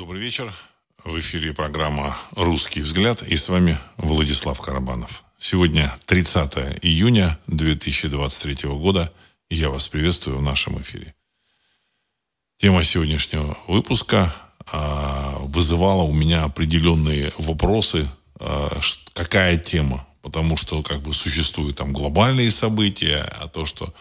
Добрый вечер. В эфире программа «Русский взгляд» и с вами Владислав Карабанов. Сегодня 30 июня 2023 года, и я вас приветствую в нашем эфире. Тема сегодняшнего выпуска э, вызывала у меня определенные вопросы. Э, какая тема? Потому что как бы существуют там глобальные события, а то, что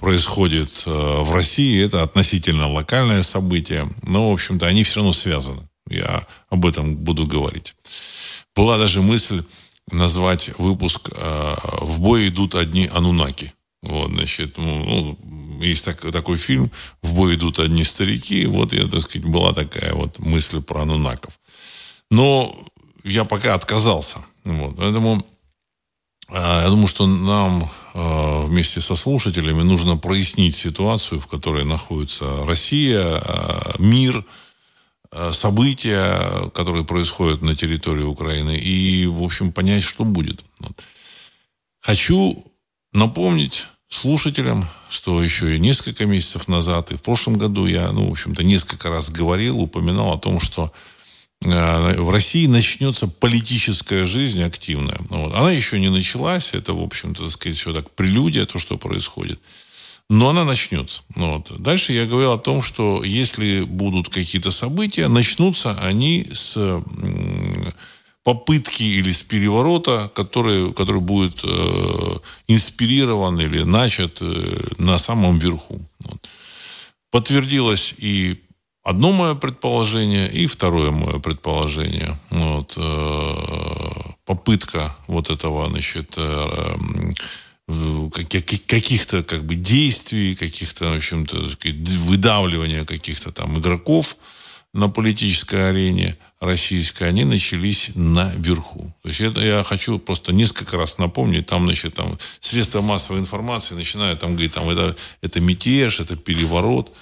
происходит э, в России, это относительно локальное событие. Но, в общем-то, они все равно связаны. Я об этом буду говорить. Была даже мысль назвать выпуск э, «В бой идут одни анунаки». Вот, значит, ну, ну, есть так, такой фильм «В бой идут одни старики». Вот, я, так сказать, была такая вот мысль про анунаков. Но я пока отказался. Вот, поэтому э, я думаю, что нам вместе со слушателями нужно прояснить ситуацию, в которой находится Россия, э, мир, э, события, которые происходят на территории Украины, и, в общем, понять, что будет. Хочу напомнить слушателям, что еще и несколько месяцев назад, и в прошлом году я, ну, в общем-то, несколько раз говорил, упоминал о том, что Э, в России начнется политическая жизнь активная. Ну вот. Она еще не началась, это, в общем-то, так сказать, все так прелюдия, то, что происходит. Но она начнется. Ну вот. Дальше я говорил о том, что если будут какие-то события, начнутся они с попытки или с переворота, который, который будет э, инспирирован или начат э, на самом верху. Вот. Подтвердилось и одно мое предположение и второе мое предположение. Вот, э, попытка вот этого, значит, э, каких-то как бы действий, каких-то, в общем-то, выдавливания каких-то там игроков на политической арене российской, они начались наверху. То есть это я хочу просто несколько раз напомнить, там, значит, там средства массовой информации начинают там говорить, там это, это мятеж, это переворот.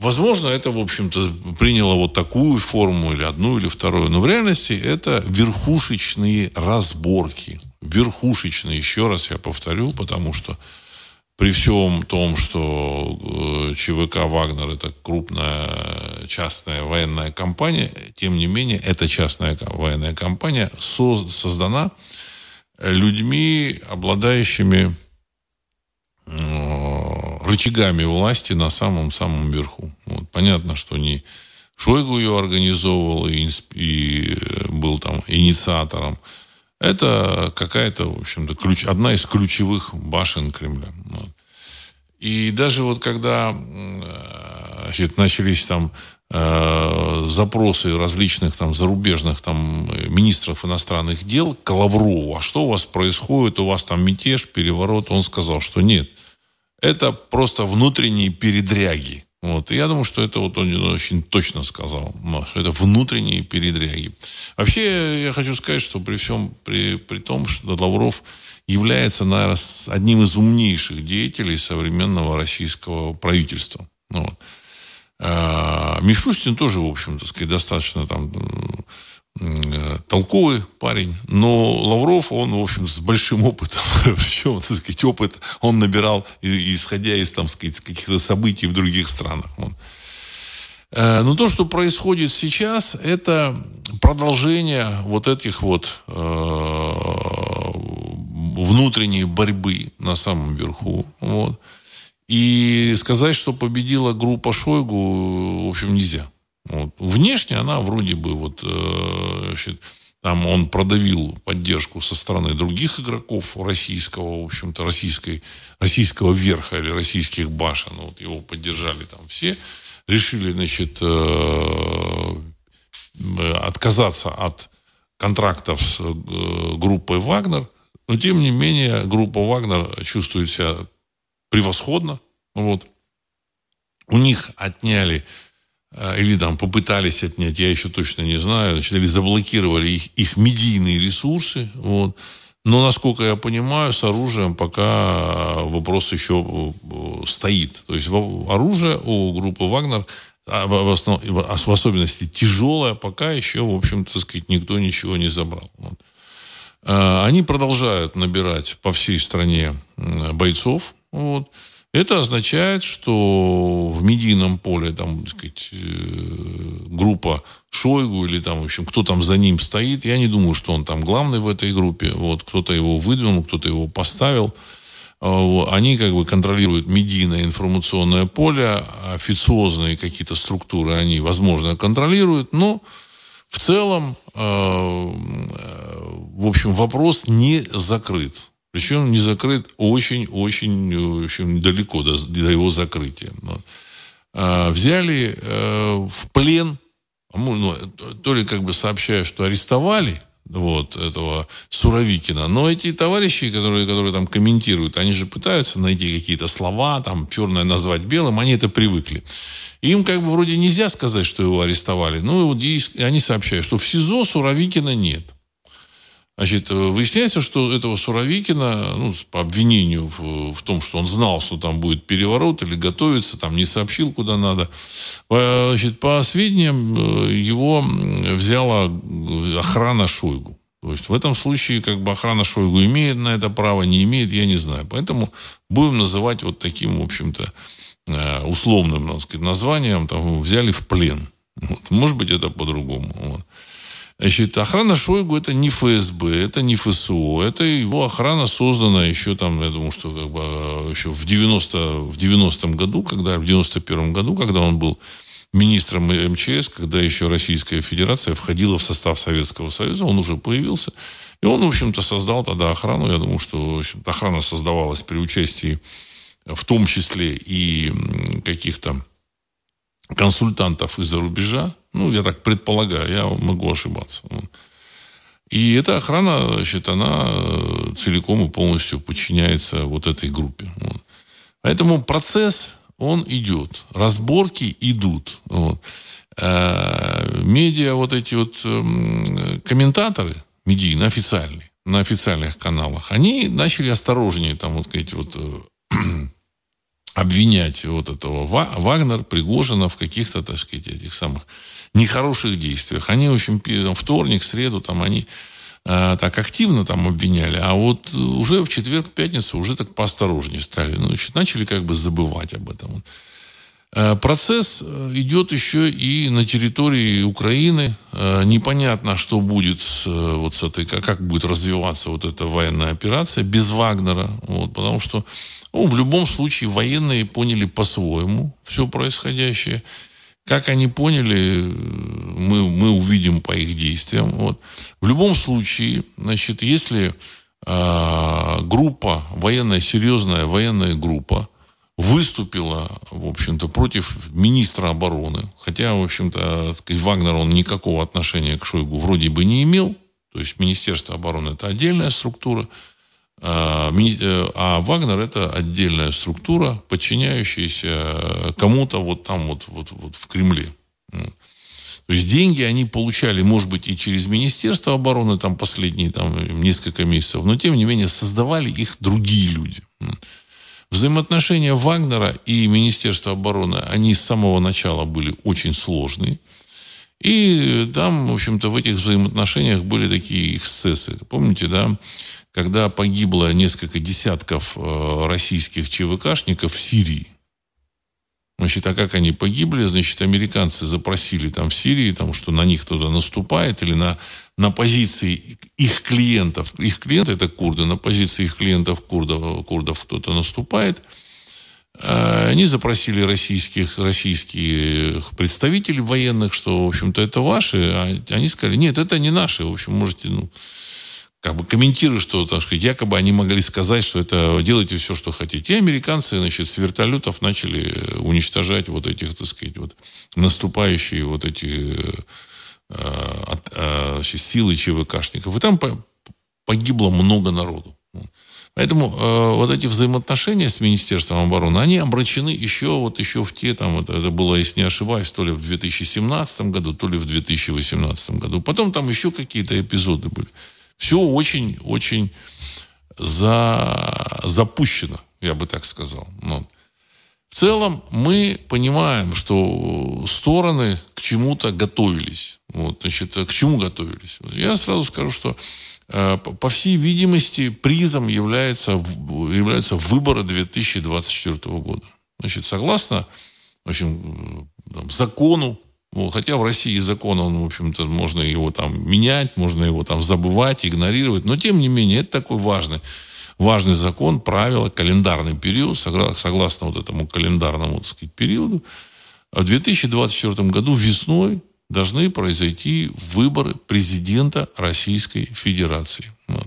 Возможно, это, в общем-то, приняло вот такую форму, или одну, или вторую. Но в реальности это верхушечные разборки. Верхушечные, еще раз я повторю, потому что при всем том, что э, ЧВК «Вагнер» – это крупная частная военная компания, тем не менее, эта частная военная компания создана людьми, обладающими рычагами власти на самом-самом верху. Вот. Понятно, что не Шойгу ее организовывал и, и э, был там инициатором. Это какая-то, в общем-то, ключ, одна из ключевых башен Кремля. Вот. И даже вот когда э, значит, начались там э, запросы различных там зарубежных там министров иностранных дел к Лаврову, а что у вас происходит, у вас там мятеж, переворот, он сказал, что нет – это просто внутренние передряги. Вот. И я думаю, что это вот он очень точно сказал, это внутренние передряги. Вообще, я хочу сказать, что при всем, при, при том, что Лавров является, наверное, одним из умнейших деятелей современного российского правительства. Вот. А, Мишустин тоже, в общем-то, сказать, достаточно там толковый парень, но Лавров, он, в общем, с большим опытом, причем, так сказать, опыт он набирал, исходя из, там, сказать, каких-то событий в других странах. Он. Э, но то, что происходит сейчас, это продолжение вот этих вот э, внутренней борьбы на самом верху. Вот. И сказать, что победила группа Шойгу, в общем, нельзя. Вот. Внешне она вроде бы вот, э, значит, там он продавил поддержку со стороны других игроков российского, в общем-то, российской, российского верха или российских башен. Вот его поддержали там все. Решили, значит, э, отказаться от контрактов с э, группой «Вагнер». Но, тем не менее, группа «Вагнер» чувствует себя превосходно. Вот. У них отняли Э, или там попытались отнять, я еще точно не знаю, значит, или заблокировали их, их медийные ресурсы. Вот. Но, насколько я понимаю, с оружием пока вопрос еще э, стоит. То есть оружие у группы «Вагнер», а, в, основ, в особенности тяжелое, пока еще, в общем-то, сказать, никто ничего не забрал. Вот. Э, они продолжают набирать по всей стране бойцов. Вот. Это означает, что в медийном поле там, так сказать, э, группа Шойгу или там, в общем, кто там за ним стоит. Я не думаю, что он там главный в этой группе. Вот кто-то его выдвинул, кто-то его поставил. А, они как бы контролируют медийное информационное поле, официозные какие-то структуры они, возможно, контролируют, но в целом, а, в общем, вопрос не закрыт. Причем не закрыт очень-очень в общем, далеко до, до его закрытия. А, взяли э, в плен, ну, то ли как бы сообщая, что арестовали – вот, этого Суровикина. Но эти товарищи, которые, которые там комментируют, они же пытаются найти какие-то слова, там, черное назвать белым, они это привыкли. Им как бы вроде нельзя сказать, что его арестовали. Ну, вот они сообщают, что в СИЗО Суровикина нет. Значит, э, выясняется, что этого Суровикина, ну, по обвинению в, в том, что он знал, что там будет переворот или готовится, там не сообщил, куда надо. Значит, по сведениям, э, его взяла охрана Шойгу. То есть в этом случае как бы охрана Шойгу имеет на это право, не имеет, я не знаю. Поэтому будем называть вот таким, в общем-то, э, условным, так сказать, названием, там, взяли в плен. Вот. Может быть, это по-другому. Вот. Значит, охрана Шойгу это не ФСБ, это не ФСО, это его охрана создана еще там, я думаю, что как бы а, еще в 90 в 90 году, когда в 91 году, когда он был министром МЧС, когда еще Российская Федерация входила в состав Советского Союза, он уже появился. И он, в общем-то, создал тогда охрану. Я думаю, что охрана создавалась при участии в том числе и каких-то консультантов из-за рубежа. Ну, я так предполагаю, я могу ошибаться. И эта охрана, значит, она э, целиком и полностью подчиняется вот этой группе. Поэтому процесс, он идет. Разборки идут. Вот. А медиа, вот эти вот эм, комментаторы, медийные, официальные, на официальных каналах, они начали осторожнее, там, вот сказать, вот э, обвинять вот этого Вагнер, Пригожина в каких-то, так сказать, этих самых нехороших действиях. Они, общем, вторник, среду, там они э, так активно там обвиняли, а вот уже в четверг, пятницу уже так поосторожнее стали. Ну, значит, начали как бы забывать об этом. Э, процесс э, идет еще и на территории Украины. Э, непонятно, что будет с, вот с этой, как будет развиваться вот эта военная операция без Вагнера. Вот, потому что ну, в любом случае военные поняли по-своему все происходящее. Как они поняли, мы, мы увидим по их действиям. Вот. В любом случае, значит, если э, группа, военная, серьезная военная группа, выступила, в общем-то, против министра обороны, хотя, в общем-то, Вагнер, он никакого отношения к Шойгу вроде бы не имел, то есть Министерство обороны – это отдельная структура, а, э, а Вагнер это отдельная структура, подчиняющаяся кому-то вот там вот, вот, вот в Кремле. То есть деньги они получали, может быть, и через Министерство обороны там последние там, несколько месяцев, но тем не менее создавали их другие люди. Взаимоотношения Вагнера и Министерства обороны, они с самого начала были очень сложные. И там, в общем-то, в этих взаимоотношениях были такие эксцессы. Помните, да, когда погибло несколько десятков э, российских ЧВКшников в Сирии. Значит, а как они погибли? Значит, американцы запросили там в Сирии, там, что на них кто-то наступает, или на, на позиции их клиентов, их клиенты это курды, на позиции их клиентов курдов, курдов кто-то наступает. Э, они запросили российских, российских представителей военных, что, в общем-то, это ваши. А они сказали, нет, это не наши. В общем, можете, ну, как бы комментируя, что так сказать, якобы они могли сказать, что это делайте все, что хотите. И американцы, значит, с вертолетов начали уничтожать вот этих, так сказать, вот наступающие вот эти э, э, значит, силы ЧВКшников. И там погибло много народу. Поэтому э, вот эти взаимоотношения с Министерством обороны, они обращены еще вот еще в те, там, вот, это было, если не ошибаюсь, то ли в 2017 году, то ли в 2018 году. Потом там еще какие-то эпизоды были. Все очень-очень за, запущено, я бы так сказал. Ну, в целом мы понимаем, что стороны к чему-то готовились. Вот, значит, к чему готовились? Я сразу скажу, что э, по всей видимости, призом является, являются выборы 2024 года. Значит, согласно в общем, закону хотя в России закон, он, в общем-то, можно его там менять, можно его там забывать, игнорировать. Но, тем не менее, это такой важный, важный закон, правило, календарный период, согласно, согласно вот этому календарному, так сказать, периоду. В 2024 году весной должны произойти выборы президента Российской Федерации. Вот.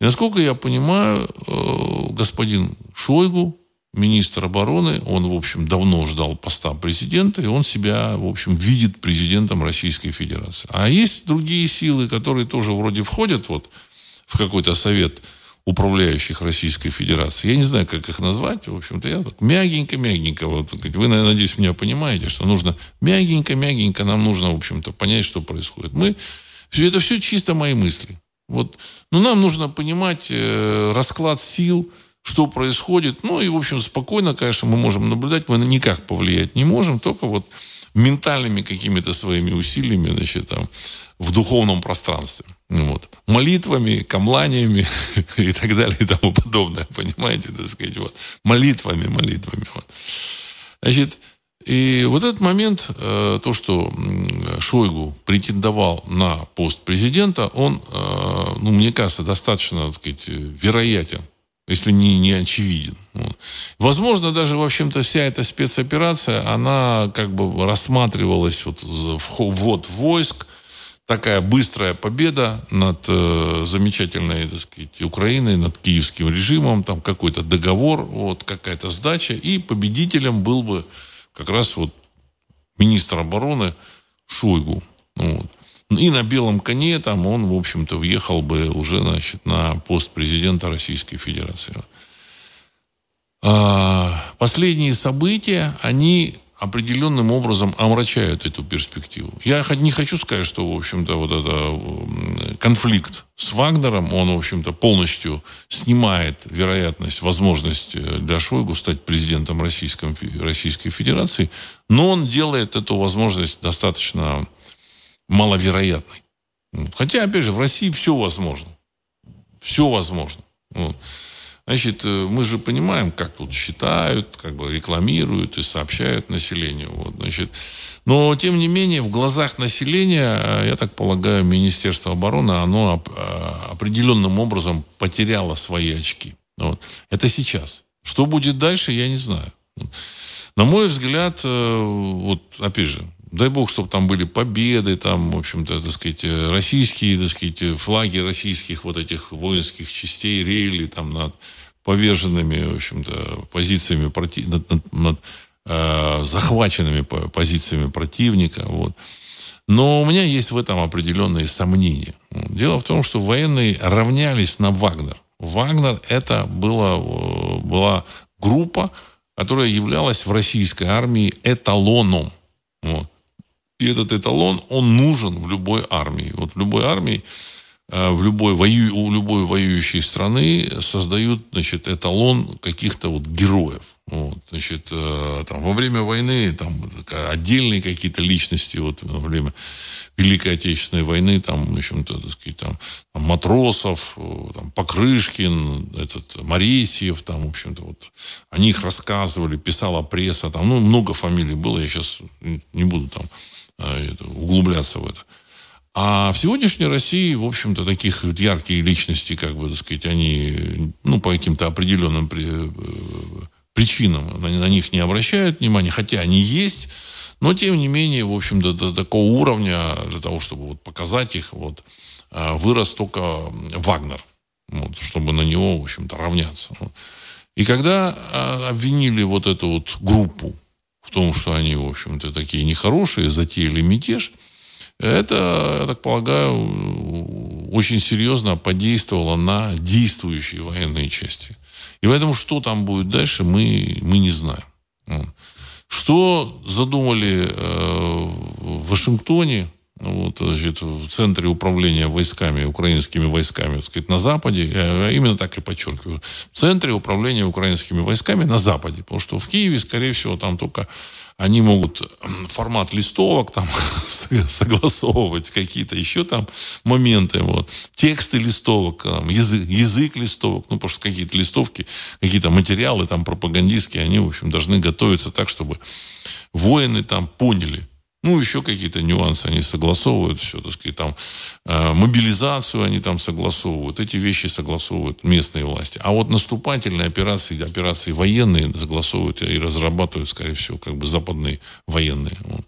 И насколько я понимаю, э, господин Шойгу, министр обороны, он, в общем, давно ждал поста президента, и он себя, в общем, видит президентом Российской Федерации. А есть другие силы, которые тоже вроде входят вот в какой-то совет управляющих Российской Федерации. Я не знаю, как их назвать. В общем-то, я так мягенько-мягенько. Вот, вы, надеюсь, меня понимаете, что нужно мягенько-мягенько нам нужно, в общем-то, понять, что происходит. Мы, это все чисто мои мысли. Вот. Но нам нужно понимать э, расклад сил, что происходит. Ну и, в общем, спокойно, конечно, мы можем наблюдать. Мы никак повлиять не можем, только вот ментальными какими-то своими усилиями, значит, там, в духовном пространстве. Вот. Молитвами, камланиями и так далее и тому подобное. Понимаете, так сказать, вот. Молитвами, молитвами. Вот. Значит, и вот этот момент, э, то, что Шойгу претендовал на пост президента, он, э, ну, мне кажется, достаточно, так сказать, вероятен если не, не очевиден. Вот. Возможно, даже, в общем-то, вся эта спецоперация, она как бы рассматривалась вот ввод войск, такая быстрая победа над э, замечательной, так сказать, Украиной, над киевским режимом, там какой-то договор, вот какая-то сдача, и победителем был бы как раз вот министр обороны Шойгу. Вот. И на белом коне там он, в общем-то, въехал бы уже, значит, на пост президента Российской Федерации. А, последние события, они определенным образом омрачают эту перспективу. Я не хочу сказать, что, в общем-то, вот это конфликт с Вагнером, он, в общем-то, полностью снимает вероятность, возможность э, для Шойгу стать президентом Российской Федерации, но он делает эту возможность достаточно маловероятной. Хотя, опять же, в России все возможно. Все возможно. Вот. Значит, э, мы же понимаем, как тут считают, как бы рекламируют и сообщают населению. Вот, значит. Но, тем не менее, в глазах населения, э, я так полагаю, Министерство обороны, оно э, определенным образом потеряло свои очки. Вот. Это сейчас. Что будет дальше, я не знаю. На мой взгляд, вот опять же, Дай бог, чтобы там были победы, там, в общем-то, так сказать, российские, так сказать, флаги российских вот этих воинских частей рейли там над поверженными, в общем-то, позициями, против... над, над, над э, захваченными позициями противника. Вот. Но у меня есть в этом определенные сомнения. Дело в том, что военные равнялись на Вагнер. Вагнер это была, была группа, которая являлась в российской армии эталоном. Вот. И этот эталон, он нужен в любой армии. Вот в любой армии, э, в любой, вою, у любой воюющей страны создают значит, эталон каких-то вот героев. Вот, значит, э, там, во время войны там, отдельные какие-то личности, вот, во время Великой Отечественной войны, там, в общем-то, так сказать, там, там Матросов, э, там, Покрышкин, этот, Моресьев, там, в общем-то, вот, о них рассказывали, писала пресса, там, ну, много фамилий было, я сейчас не буду там углубляться в это. А в сегодняшней России, в общем-то, таких ярких личностей, как бы, так сказать, они, ну, по каким-то определенным э, причинам на, на них не обращают внимания, хотя они есть, но, тем не менее, в общем-то, до такого уровня, для того, чтобы вот показать их, вот, а, вырос только Вагнер, вот, чтобы на него, в общем-то, равняться. И когда а, обвинили вот эту вот группу в том, что они, в общем-то, такие нехорошие, затеяли мятеж, это, я так полагаю, очень серьезно подействовало на действующие военные части. И поэтому, что там будет дальше, мы, мы не знаем. Что задумали э, в Вашингтоне, вот, значит, в центре управления войсками, украинскими войсками, так сказать, на Западе, я именно так и подчеркиваю, в центре управления украинскими войсками на Западе, потому что в Киеве, скорее всего, там только они могут формат листовок там согласовывать, какие-то еще там моменты, вот, тексты листовок, там, язык, язык листовок, ну, потому что какие-то листовки, какие-то материалы там пропагандистские, они, в общем, должны готовиться так, чтобы воины там поняли, Ну, еще какие-то нюансы они согласовывают, все, так сказать, там, э, мобилизацию они там согласовывают, эти вещи согласовывают местные власти. А вот наступательные операции, операции военные согласовывают и разрабатывают, скорее всего, как бы западные военные. Вот.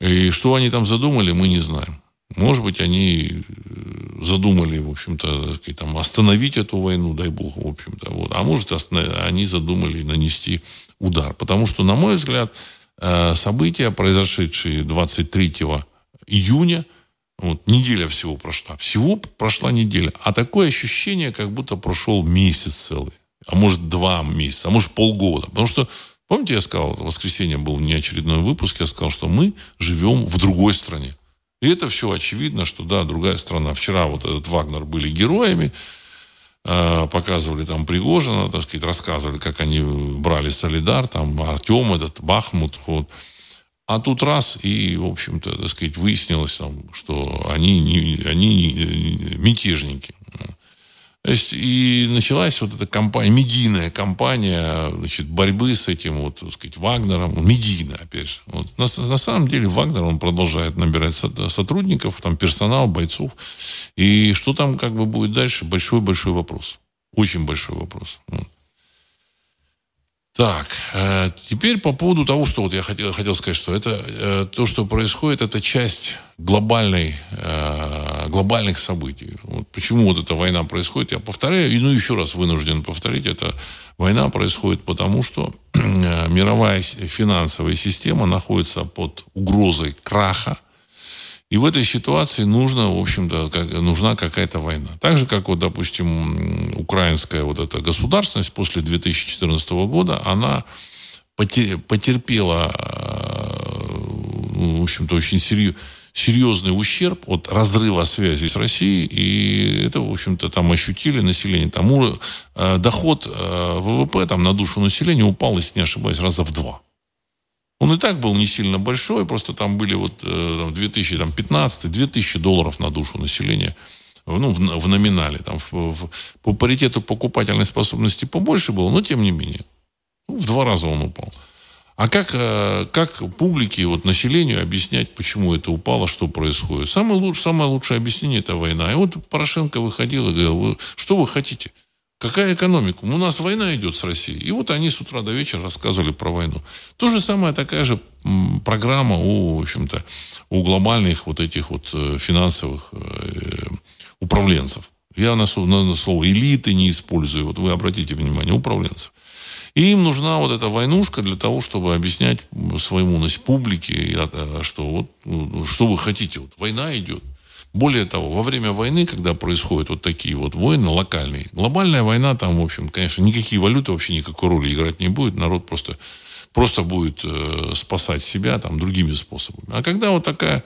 И что они там задумали, мы не знаем. Может быть, они э, задумали, в общем-то, там, остановить эту войну, дай бог, в общем-то. Вот. А может, они задумали нанести удар. Потому что, на мой взгляд, события, произошедшие 23 июня, вот, неделя всего прошла. Всего прошла неделя. А такое ощущение, как будто прошел месяц целый. А может, два месяца, а может, полгода. Потому что, помните, я сказал, в воскресенье был неочередной выпуск, я сказал, что мы живем в другой стране. И это все очевидно, что да, другая страна. Вчера вот этот Вагнер были героями, Э, показывали там Пригожина, так сказать, рассказывали, как они брали Солидар, там Артем этот, Бахмут, вот. А тут раз, и, в общем-то, так сказать, выяснилось, там, что они, не, они не, мятежники. То есть, и началась вот эта кампания, медийная кампания, значит, борьбы с этим, вот, так сказать, Вагнером, медийная, опять же. Вот. На, на самом деле Вагнер, он продолжает набирать сотрудников, там, персонал, бойцов. И что там как бы будет дальше, большой-большой вопрос. Очень большой вопрос. Вот. Так, э, теперь по поводу того, что вот я хотел, хотел сказать, что это э, то, что происходит, это часть глобальной, э, глобальных событий. Вот почему вот эта война происходит, я повторяю, и ну еще раз вынужден повторить, эта война происходит потому, что мировая финансовая система находится под угрозой краха, и в этой ситуации нужно, в общем-то, как, нужна какая-то война. Так же, как, вот, допустим, украинская вот эта государственность после 2014 года, она потерпела, э, ну, в общем-то, очень серьезный ущерб от разрыва связи с Россией, и это, в общем-то, там ощутили население. Там э, доход э, ВВП там, на душу населения упал, если не ошибаюсь, раза в два. Он и так был не сильно большой, просто там были вот 2015, э, 2000 долларов на душу населения ну, в, в номинале. Там, в, в, по паритету покупательной способности побольше было, но тем не менее. Ну, в два раза он упал. А как, э, как публике, вот населению объяснять, почему это упало, что происходит? Самое лучшее, самое лучшее объяснение – это война. И вот Порошенко выходил и говорил, что вы хотите? Какая экономика? У нас война идет с Россией. И вот они с утра до вечера рассказывали про войну. То же самое, такая же программа у, в общем-то, у глобальных вот этих вот э, финансовых э, управленцев. Я на, слово элиты не использую. Вот вы обратите внимание, управленцев. И им нужна вот эта войнушка для того, чтобы объяснять своему публике, э, что вот, ну, что вы хотите. Вот война идет. Более того, во время войны, когда происходят вот такие вот войны локальные, глобальная война, там, в общем, конечно, никакие валюты вообще никакой роли играть не будет. Народ просто, просто будет э, спасать себя там другими способами. А когда вот такая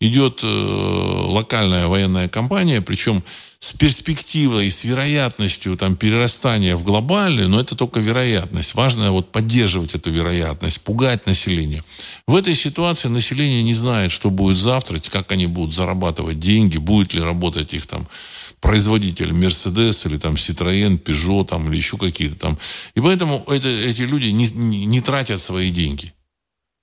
идет э, локальная военная кампания, причем с перспективой, с вероятностью там, перерастания в глобальную, но это только вероятность. Важно вот поддерживать эту вероятность, пугать население. В этой ситуации население не знает, что будет завтра, как они будут зарабатывать деньги, будет ли работать их там производитель Mercedes или там Citroën, Peugeot там, или еще какие-то там. И поэтому это, эти люди не, не, не тратят свои деньги.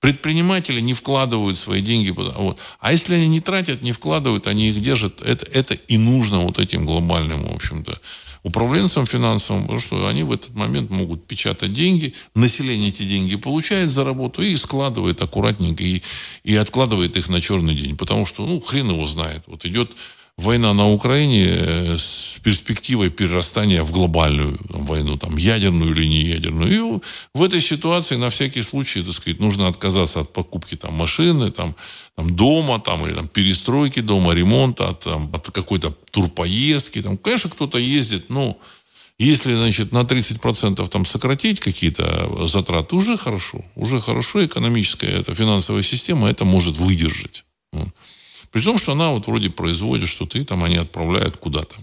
Предприниматели не вкладывают свои деньги. Вот. А если они не тратят, не вкладывают, они их держат, это, это и нужно вот этим глобальным, в общем-то, управленцам финансовым, потому что они в этот момент могут печатать деньги, население эти деньги получает за работу и складывает аккуратненько, и, и откладывает их на черный день. Потому что, ну, хрен его знает. Вот идет война на Украине э, с перспективой перерастания в глобальную войну, там, ядерную или не ядерную. И в этой ситуации на всякий случай, так сказать, нужно отказаться от покупки там, машины, там, там, дома, там, или там, перестройки дома, ремонта, от, там, от какой-то турпоездки. Там. Конечно, кто-то ездит, но если, значит, на 30% там сократить какие-то затраты, уже хорошо. Уже хорошо экономическая, эта финансовая система это может выдержать. При том, что она вот вроде производит что-то, и там они отправляют куда-то.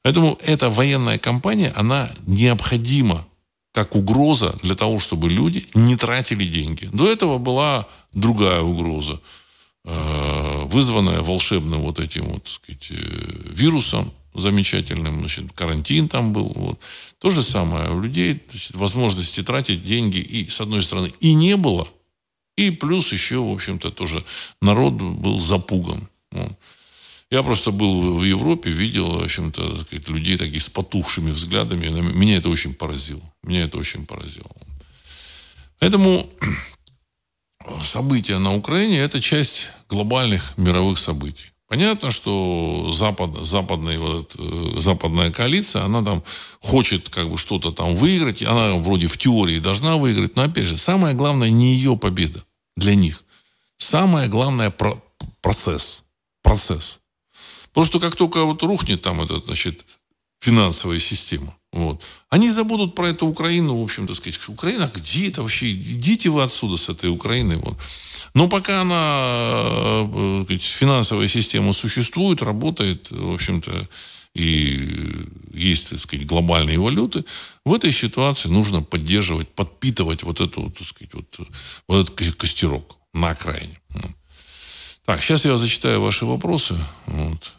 Поэтому эта военная кампания, она необходима как угроза для того, чтобы люди не тратили деньги. До этого была другая угроза, э, вызванная волшебным вот этим вот, так сказать, э, вирусом замечательным, значит, карантин там был. Вот. То же самое. У людей значит, возможности тратить деньги и, с одной стороны, и не было, И плюс еще, в общем-то, тоже народ был запуган. Я просто был в Европе, видел, в общем-то, людей таких с потухшими взглядами. Меня это очень поразило. Меня это очень поразило. Поэтому события на Украине – это часть глобальных мировых событий. Понятно, что Запад, западная, вот, э, западная коалиция, она там хочет как бы что-то там выиграть, она вроде в теории должна выиграть, но опять же, самое главное не ее победа для них. Самое главное про процесс. Процесс. Потому что как только вот рухнет там эта, значит, финансовая система, вот. Они забудут про эту Украину, в общем-то сказать, Украина, где это вообще? Идите вы отсюда с этой Украины. Вот. Но пока она, э, сказать, финансовая система существует, работает, в общем-то, и есть, так сказать, глобальные валюты, в этой ситуации нужно поддерживать, подпитывать вот эту, так сказать, вот, вот этот костерок на окраине. Так, сейчас я зачитаю ваши вопросы. Вот.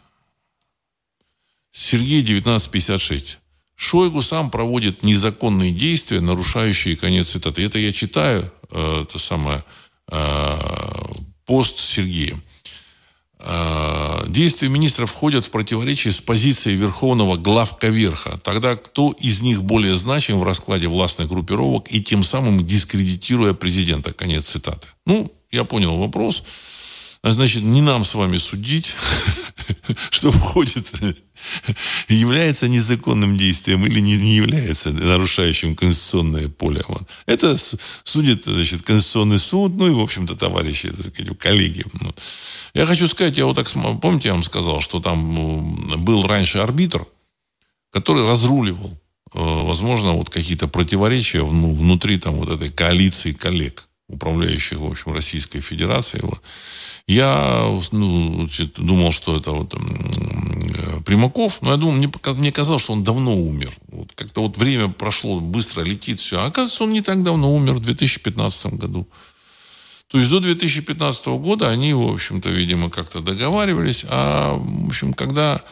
Сергей 1956. Шойгу сам проводит незаконные действия, нарушающие конец цитаты. Это я читаю, э, это самое, э, пост Сергея. Э, действия министра входят в противоречие с позицией Верховного главковерха. Тогда кто из них более значим в раскладе властных группировок и тем самым дискредитируя президента? Конец цитаты. Ну, я понял вопрос. Значит, не нам с вами судить, что входит является незаконным действием или не, не является нарушающим конституционное поле. Вот. Это судит значит, Конституционный суд, ну и, в общем-то, товарищи, так сказать, коллеги. Вот. Я хочу сказать, я вот так, помните, я вам сказал, что там был раньше арбитр, который разруливал, э, возможно, вот какие-то противоречия ну, внутри там вот этой коалиции коллег управляющих, в общем, Российской Федерации. Я ну, думал, что это вот э, Примаков, но я думал, мне, мне казалось, что он давно умер. Вот как-то вот время прошло, быстро летит все. А оказывается, он не так давно умер, в 2015 году. То есть до 2015 года они, в общем-то, видимо, как-то договаривались. А, в общем, когда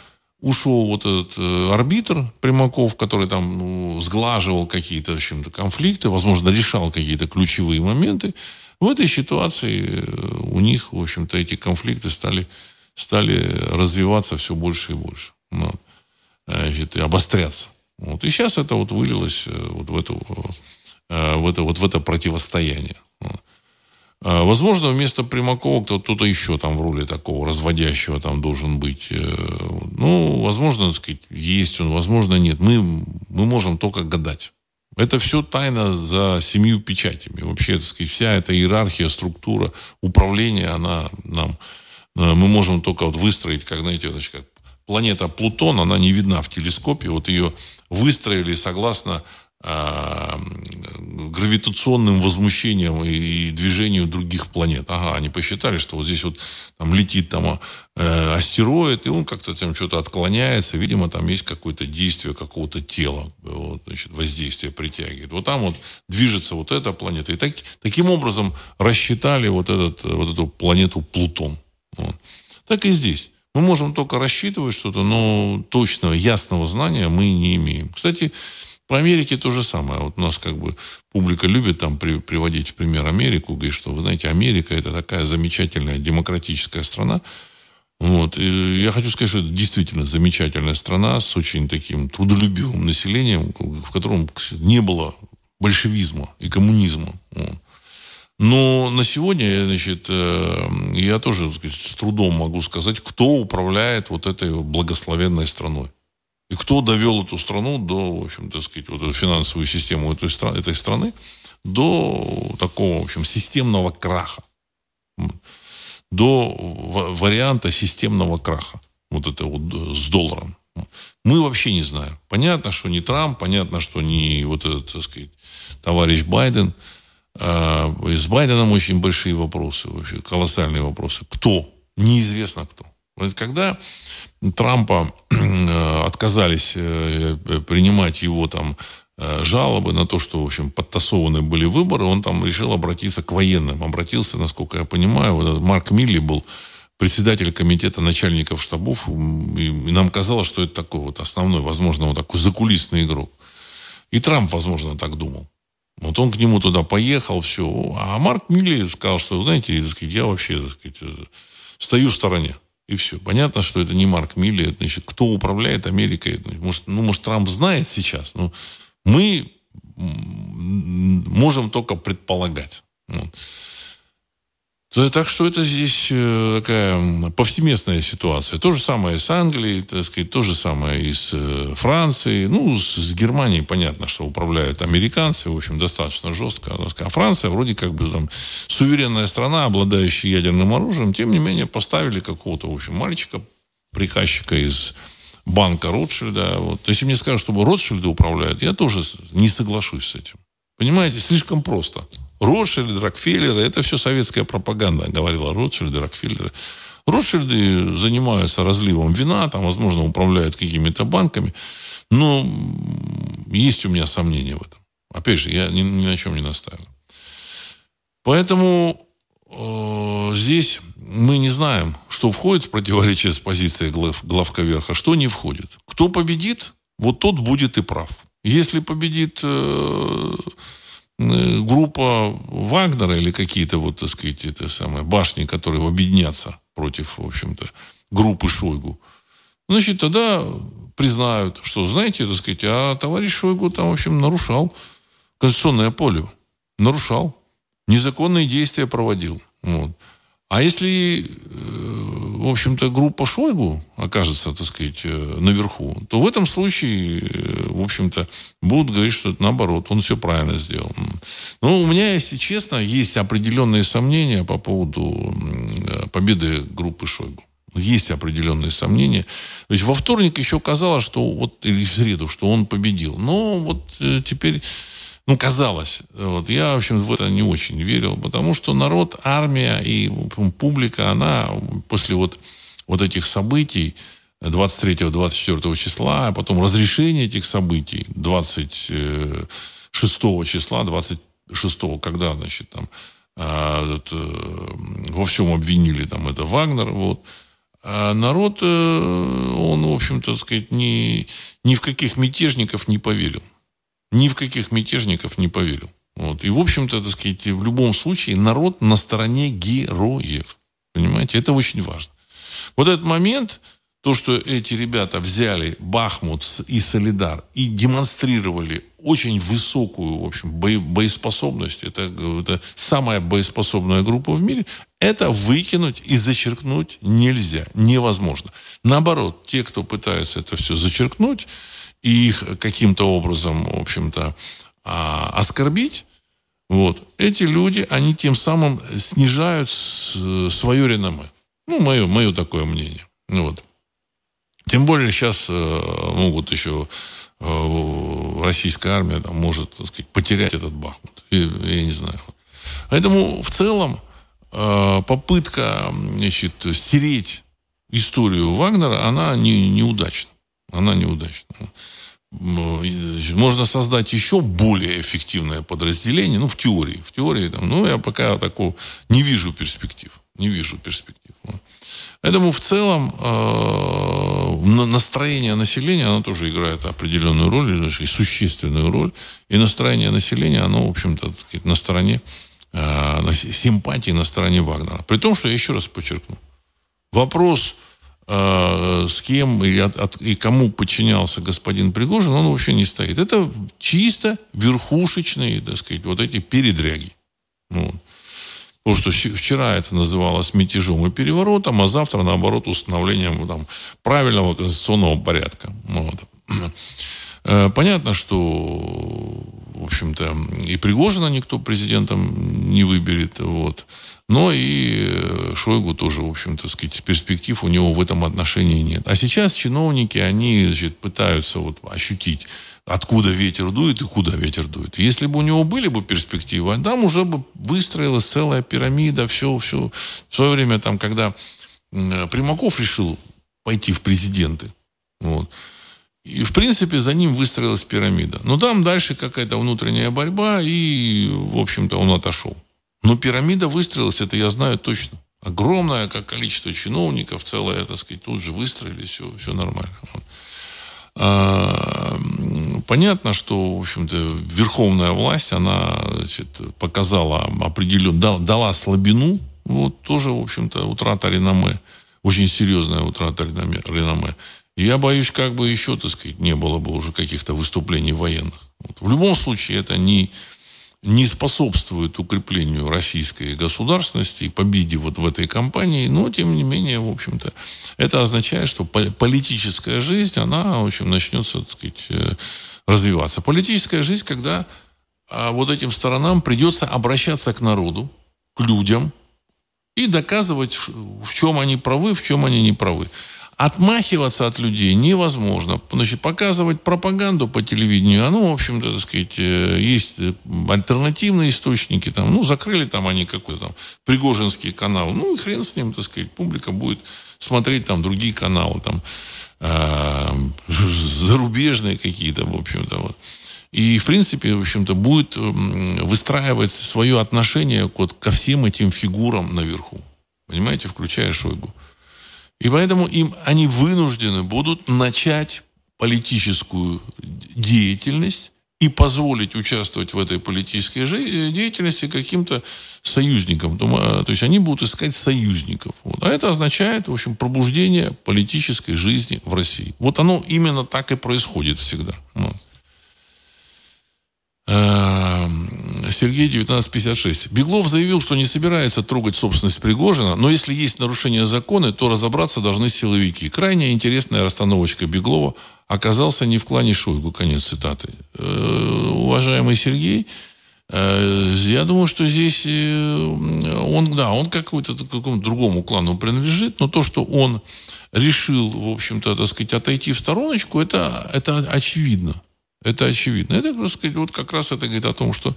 ушел вот этот э, арбитр Примаков, который там ну, сглаживал какие-то, в общем-то, конфликты, возможно, решал какие-то ключевые моменты, в этой ситуации э, у них, в общем-то, эти конфликты стали, стали развиваться все больше и больше. Вот, значит, и обостряться. Вот. И сейчас это вот вылилось э, вот в, эту, в, это, вот в это противостояние. Вот. А, возможно, вместо Примакова кто-то еще там в роли такого разводящего там должен быть. Э, ну, возможно, так сказать, есть он, возможно, нет. Мы, мы можем только гадать. Это все тайна за семью печатями. Вообще, так сказать, вся эта иерархия, структура управления, она нам... Э, мы можем только вот выстроить, как, знаете, значит, как планета Плутон, она не видна в телескопе. Вот ее выстроили согласно гравитационным возмущением и, движению других планет. Ага, они посчитали, что вот здесь вот там летит там э, астероид, и он как-то там что-то отклоняется. Видимо, там есть какое-то действие какого-то тела, вот, значит, воздействие притягивает. Вот там вот движется вот эта планета. И так, таким образом рассчитали вот, этот, вот эту планету Плутон. Вот. Так и здесь. Мы можем только рассчитывать что-то, но точного, ясного знания мы не имеем. Кстати, по Америке то же самое. Вот у нас как бы публика любит там при, приводить в пример Америку, говорит, что, вы знаете, Америка это такая замечательная демократическая страна. Вот. И я хочу сказать, что это действительно замечательная страна с очень таким трудолюбивым населением, в котором не было большевизма и коммунизма. Вот. Но на сегодня, значит, э, я тоже сказать, с трудом могу сказать, кто управляет вот этой благословенной страной. И кто довел эту страну до, в общем, так сказать, вот эту финансовую систему этой, страны, этой страны до такого, в общем, системного краха. До варианта системного краха. Вот это вот с долларом. Мы вообще не знаем. Понятно, что не Трамп, понятно, что не вот этот, так сказать, товарищ Байден. А, с Байденом очень большие вопросы, вообще колоссальные вопросы. Кто? Неизвестно кто. Когда Трампа э, отказались э, принимать его там э, жалобы на то, что, в общем, подтасованы были выборы, он там решил обратиться к военным. Обратился, насколько я понимаю, вот Марк Милли был председатель комитета начальников штабов, и нам казалось, что это такой вот основной, возможно, вот такой закулисный игрок. И Трамп, возможно, так думал. Вот он к нему туда поехал, все. А Марк Милли сказал, что, знаете, я вообще, так сказать, стою в стороне. И все. Понятно, что это не Марк Милли. Это, значит, кто управляет Америкой? Может, ну, может, Трамп знает сейчас, но мы можем только предполагать. Вот. Так что это здесь э, такая повсеместная ситуация. То же самое с Англией, так сказать, то же самое и с э, Францией. Ну, с, Германией понятно, что управляют американцы, в общем, достаточно жестко. А Франция вроде как бы там суверенная страна, обладающая ядерным оружием, тем не менее поставили какого-то, в общем, мальчика, приказчика из банка Ротшильда. Вот. Если мне скажут, чтобы Ротшильды управляют, я тоже не соглашусь с этим. Понимаете, слишком просто. Ротшильды, Рокфеллеры, это все советская пропаганда, говорила Ротшильды, Рокфеллеры. Ротшильды занимаются разливом вина, там, возможно, управляют какими-то банками. Но есть у меня сомнения в этом. Опять же, я ни, ни на чем не настаиваю. Поэтому э, здесь мы не знаем, что входит в противоречие с позицией глав, главка верха, что не входит. Кто победит, вот тот будет и прав. Если победит э, группа Вагнера или какие-то вот, так сказать, это самое, башни, которые объединятся против, в общем-то, группы Шойгу, значит, тогда признают, что, знаете, так сказать, а товарищ Шойгу там, в общем, нарушал конституционное поле. Нарушал. Незаконные действия проводил. Вот. А если, э, в общем-то, группа Шойгу окажется, так сказать, э, наверху, то в этом случае, э, в общем-то, будут говорить, что это наоборот, он все правильно сделал. Но у меня, если честно, есть определенные сомнения по поводу победы группы Шойгу. Есть определенные сомнения. То есть во вторник еще казалось, что вот, или в среду, что он победил. Но вот теперь ну, казалось. Вот. Я, в общем, в это не очень верил, потому что народ, армия и публика, она после вот, вот этих событий 23-24 числа, а потом разрешение этих событий 26 числа, 26 когда, значит, там а, это, во всем обвинили там это Вагнер, вот, а народ, э, он, в общем-то, сказать, ни, ни в каких мятежников не поверил ни в каких мятежников не поверил. Вот. И, в общем-то, так сказать, в любом случае народ на стороне героев. Понимаете, это очень важно. Вот этот момент, то, что эти ребята взяли Бахмут и Солидар и демонстрировали очень высокую, в общем, боеспособность, это, это самая боеспособная группа в мире, это выкинуть и зачеркнуть нельзя, невозможно. Наоборот, те, кто пытается это все зачеркнуть, и их каким-то образом, в общем-то, а, оскорбить, вот, эти люди, они тем самым снижают свое реноме. Ну, мое, мое такое мнение. Вот. Тем более сейчас э, могут еще э, российская армия там, может так сказать, потерять этот Бахмут. Я, я не знаю. Поэтому в целом э, попытка значит, стереть историю Вагнера, она не, неудачна. Она неудачна. Можно создать еще более эффективное подразделение, ну, в теории. В теории, там, ну, я пока такого не вижу перспектив. Не вижу перспектив. Поэтому в целом э, настроение населения, оно тоже играет определенную роль, и даже существенную роль. И настроение населения, оно, в общем-то, на стороне э, симпатии на стороне Вагнера. При том, что я еще раз подчеркну, вопрос Э, с кем и, от, от, и кому подчинялся господин Пригожин, он вообще не стоит. Это чисто верхушечные, так сказать, вот эти передряги. Вот. Потому что вчера это называлось мятежом и переворотом, а завтра, наоборот, установлением там, правильного конституционного порядка. Вот. Э, понятно, что в общем-то, и Пригожина никто президентом не выберет, вот. Но и э, Шойгу тоже, в общем-то, сказать, перспектив у него в этом отношении нет. А сейчас чиновники, они, значит, пытаются вот ощутить, откуда ветер дует и куда ветер дует. Если бы у него были бы перспективы, там уже бы выстроилась целая пирамида, все, все. В свое время, там, когда Примаков решил пойти в президенты, вот, и, в принципе, за ним выстроилась пирамида. Но там дальше какая-то внутренняя борьба, и, в общем-то, он отошел. Но пирамида выстроилась, это я знаю точно. Огромное как количество чиновников, целое, так сказать, тут же выстроились, все, все нормально. Вот. А, понятно, что, в общем-то, верховная власть, она значит, показала определенно, дала слабину, вот тоже, в общем-то, утрата реноме, очень серьезная утрата реноме. Я боюсь, как бы еще, так сказать, не было бы уже каких-то выступлений военных. Вот. В любом случае, это не не способствует укреплению российской государственности и победе вот в этой кампании, но, тем не менее, в общем-то, это означает, что политическая жизнь, она, в общем, начнется, так сказать, э, развиваться. Политическая жизнь, когда а, вот этим сторонам придется обращаться к народу, к людям и доказывать, в чем они правы, в чем они не правы. Отмахиваться от людей невозможно. Значит, показывать пропаганду по телевидению, оно, в общем-то, так сказать, э, есть альтернативные источники. Там, ну, закрыли там они какой-то там Пригожинский канал. Ну, и хрен с ним, так сказать, публика будет смотреть там другие каналы, там, э, зарубежные какие-то, в общем-то, вот. И, в принципе, в общем-то, будет выстраивать свое отношение вот ко всем этим фигурам наверху. Понимаете, включая Шойгу. И поэтому им, они вынуждены будут начать политическую деятельность и позволить участвовать в этой политической э, деятельности каким-то союзникам. То есть они будут искать союзников. А это означает, в общем, пробуждение политической жизни в России. Вот оно именно так и происходит всегда. Вот. Эм, Сергей 1956. Беглов заявил, что не собирается трогать собственность Пригожина, но если есть нарушение закона, то разобраться должны силовики. Крайне интересная расстановочка Беглова оказался не в клане Шойгу. Конец цитаты. Э, уважаемый Сергей, э, я думаю, что здесь э, он, да, он какой-то какому-то другому клану принадлежит, но то, что он решил, в общем-то, так сказать, отойти в стороночку, это, это очевидно. Это очевидно. Это, так сказать, вот как раз это говорит о том, что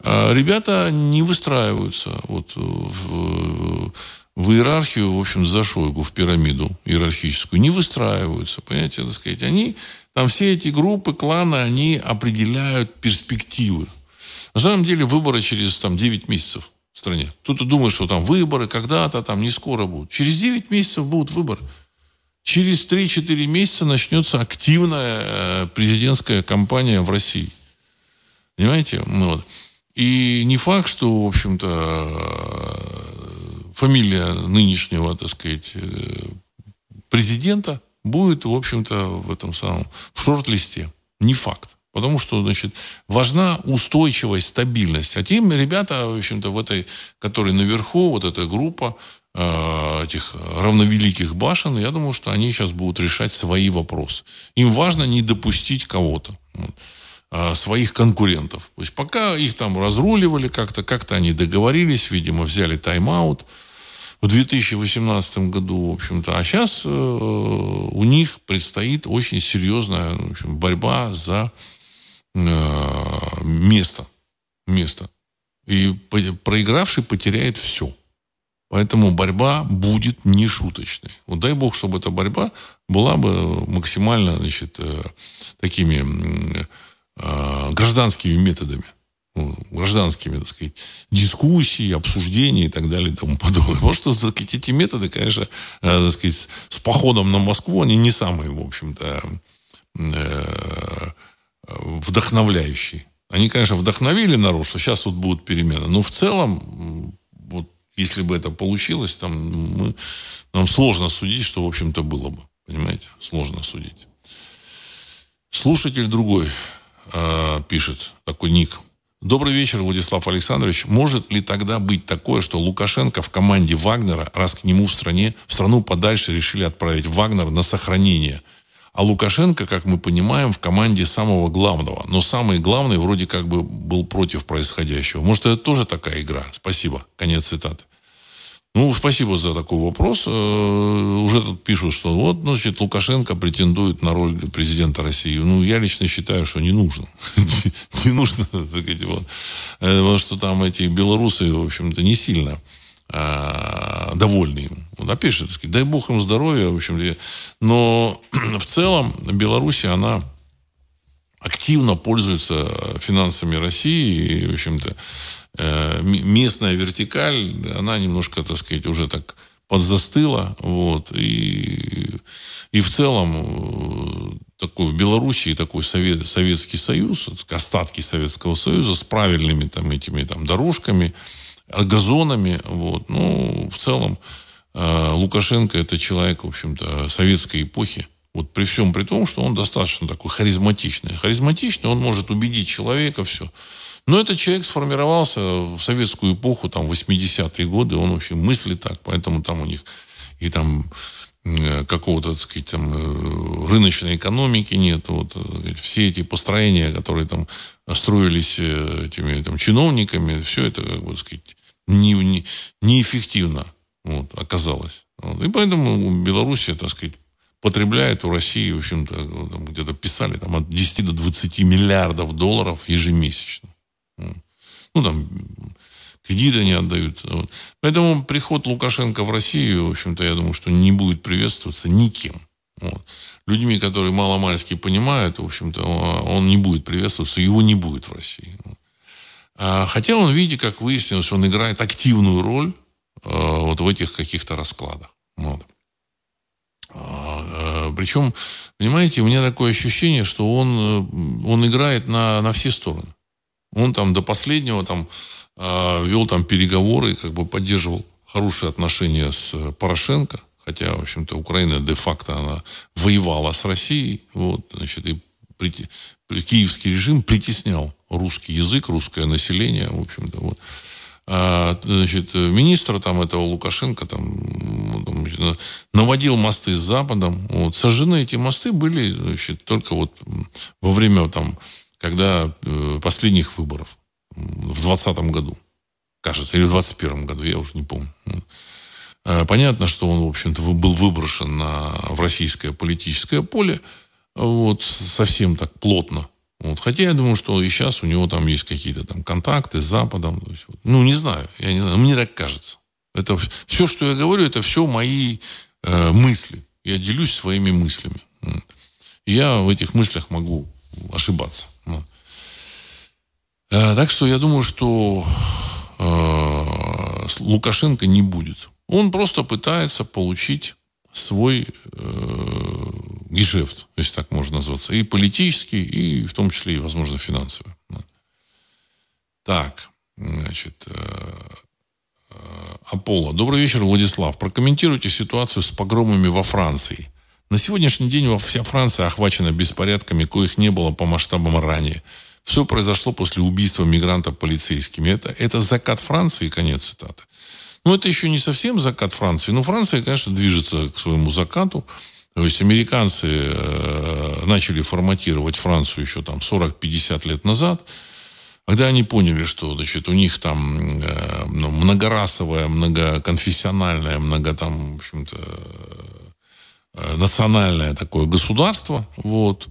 э, ребята не выстраиваются вот в, в иерархию, в общем, за Шойгу, в пирамиду иерархическую, не выстраиваются, понимаете, так сказать. Они, там все эти группы, кланы, они определяют перспективы. На самом деле выборы через там 9 месяцев в стране. Кто-то думает, что там выборы когда-то, там не скоро будут. Через 9 месяцев будут выборы. Через 3-4 месяца начнется активная э, президентская кампания в России. Понимаете? Ну вот. И не факт, что, в общем-то, фамилия нынешнего, так сказать, э, президента будет, в общем-то, в этом самом, в шорт-листе. Не факт. Потому что, значит, важна устойчивость, стабильность. А тем ребята, в общем-то, в этой, которые наверху, вот эта группа, Э, этих равновеликих башен, я думаю, что они сейчас будут решать свои вопросы. Им важно не допустить кого-то, э, своих конкурентов. То есть пока их там разруливали как-то, как-то они договорились, видимо, взяли тайм-аут в 2018 году, в общем-то. А сейчас э, у них предстоит очень серьезная в общем, борьба за э, место. Место. И проигравший потеряет все. Поэтому борьба будет нешуточной. Вот дай бог, чтобы эта борьба была бы максимально значит, э, такими э, гражданскими методами. Ну, гражданскими, так сказать, дискуссии, обсуждения и так далее и тому подобное. Потому что так сказать, эти методы, конечно, э, так сказать, с походом на Москву, они не самые, в общем-то, вдохновляющие. Они, конечно, вдохновили народ, что сейчас вот будут перемены. Но в целом если бы это получилось, там, мы, нам сложно судить, что, в общем-то, было бы. Понимаете? Сложно судить. Слушатель другой э, пишет, такой ник. Добрый вечер, Владислав Александрович. Может ли тогда быть такое, что Лукашенко в команде Вагнера, раз к нему в стране, в страну подальше решили отправить Вагнер на сохранение – а Лукашенко, как мы понимаем, в команде самого главного. Но самый главный вроде как бы был против происходящего. Может, это тоже такая игра? Спасибо. Конец цитаты. Ну, спасибо за такой вопрос. Э, уже тут пишут, что вот, значит, Лукашенко претендует на роль президента России. Ну, я лично считаю, что не нужно. Не нужно. Э, потому что там эти белорусы, в общем-то, не сильно э, довольны им. Опять же, сказать, дай бог им здоровья, в общем Но в целом Беларусь, она активно пользуется финансами России. И, в общем-то, э, местная вертикаль, она немножко, так сказать, уже так подзастыла. Вот, и, и в целом такой в Белоруссии такой Совет, Советский Союз, остатки Советского Союза с правильными там этими там дорожками, газонами. Вот. Ну, в целом, э, Лукашенко это человек, в общем-то, советской эпохи. Вот при всем при том, что он достаточно такой харизматичный. Харизматичный, он может убедить человека, все. Но этот человек сформировался в советскую эпоху, там, 80-е годы, он вообще мыслит так, поэтому там у них и там Э, какого-то, так сказать, там, э, рыночной экономики нет. Вот, э, все эти построения, которые там строились этими там, чиновниками, все это, так сказать, не, не, неэффективно вот, оказалось. Вот. И поэтому Белоруссия, так сказать, потребляет у России, в общем-то, где-то писали, там, от 10 до 20 миллиардов долларов ежемесячно. Ну, там, кредиты не отдают. Вот. Поэтому приход Лукашенко в Россию, в общем-то, я думаю, что не будет приветствоваться никем. Вот. Людьми, которые маломальски понимают, в общем-то, он не будет приветствоваться, его не будет в России. А, хотя он, видите, как выяснилось, он играет активную роль вот в этих каких-то раскладах. Вот. А, причем, понимаете, у меня такое ощущение, что он, э, он играет на, на все стороны. Он там до последнего там вел там переговоры, как бы поддерживал хорошие отношения с Порошенко, хотя, в общем-то, Украина де-факто она воевала с Россией, вот, значит, и прити... киевский режим притеснял русский язык, русское население, в общем-то, вот. А, значит, министр там этого Лукашенко там, наводил мосты с Западом. Вот. Сожжены эти мосты были значит, только вот во время там, когда э, последних выборов в 2020 году, кажется, или в 2021 году, я уже не помню. Э, понятно, что он, в общем-то, был выброшен на, в российское политическое поле вот, совсем так плотно. Вот. Хотя я думаю, что и сейчас у него там есть какие-то там контакты с Западом. Вот. Ну, не знаю, я не знаю, мне так кажется. Это все, что я говорю, это все мои э, мысли. Я делюсь своими мыслями. Я в этих мыслях могу ошибаться. Вот. Э, так что я думаю, что э, Лукашенко не будет. Он просто пытается получить свой э, гешефт, если так можно назваться, и политический, и в том числе и, возможно, финансовый. Так, значит, э, э, Аполло. Добрый вечер, Владислав. Прокомментируйте ситуацию с погромами во Франции. На сегодняшний день вся Франция охвачена беспорядками, коих не было по масштабам ранее. Все произошло после убийства мигранта полицейскими. Это, это закат Франции, конец цитаты. Но это еще не совсем закат Франции. Но Франция, конечно, движется к своему закату. То есть американцы э, начали форматировать Францию еще там 40-50 лет назад, когда они поняли, что значит, у них там э, ну, многорасовая, многоконфессиональная, много там, в общем-то, э, национальное такое государство, вот,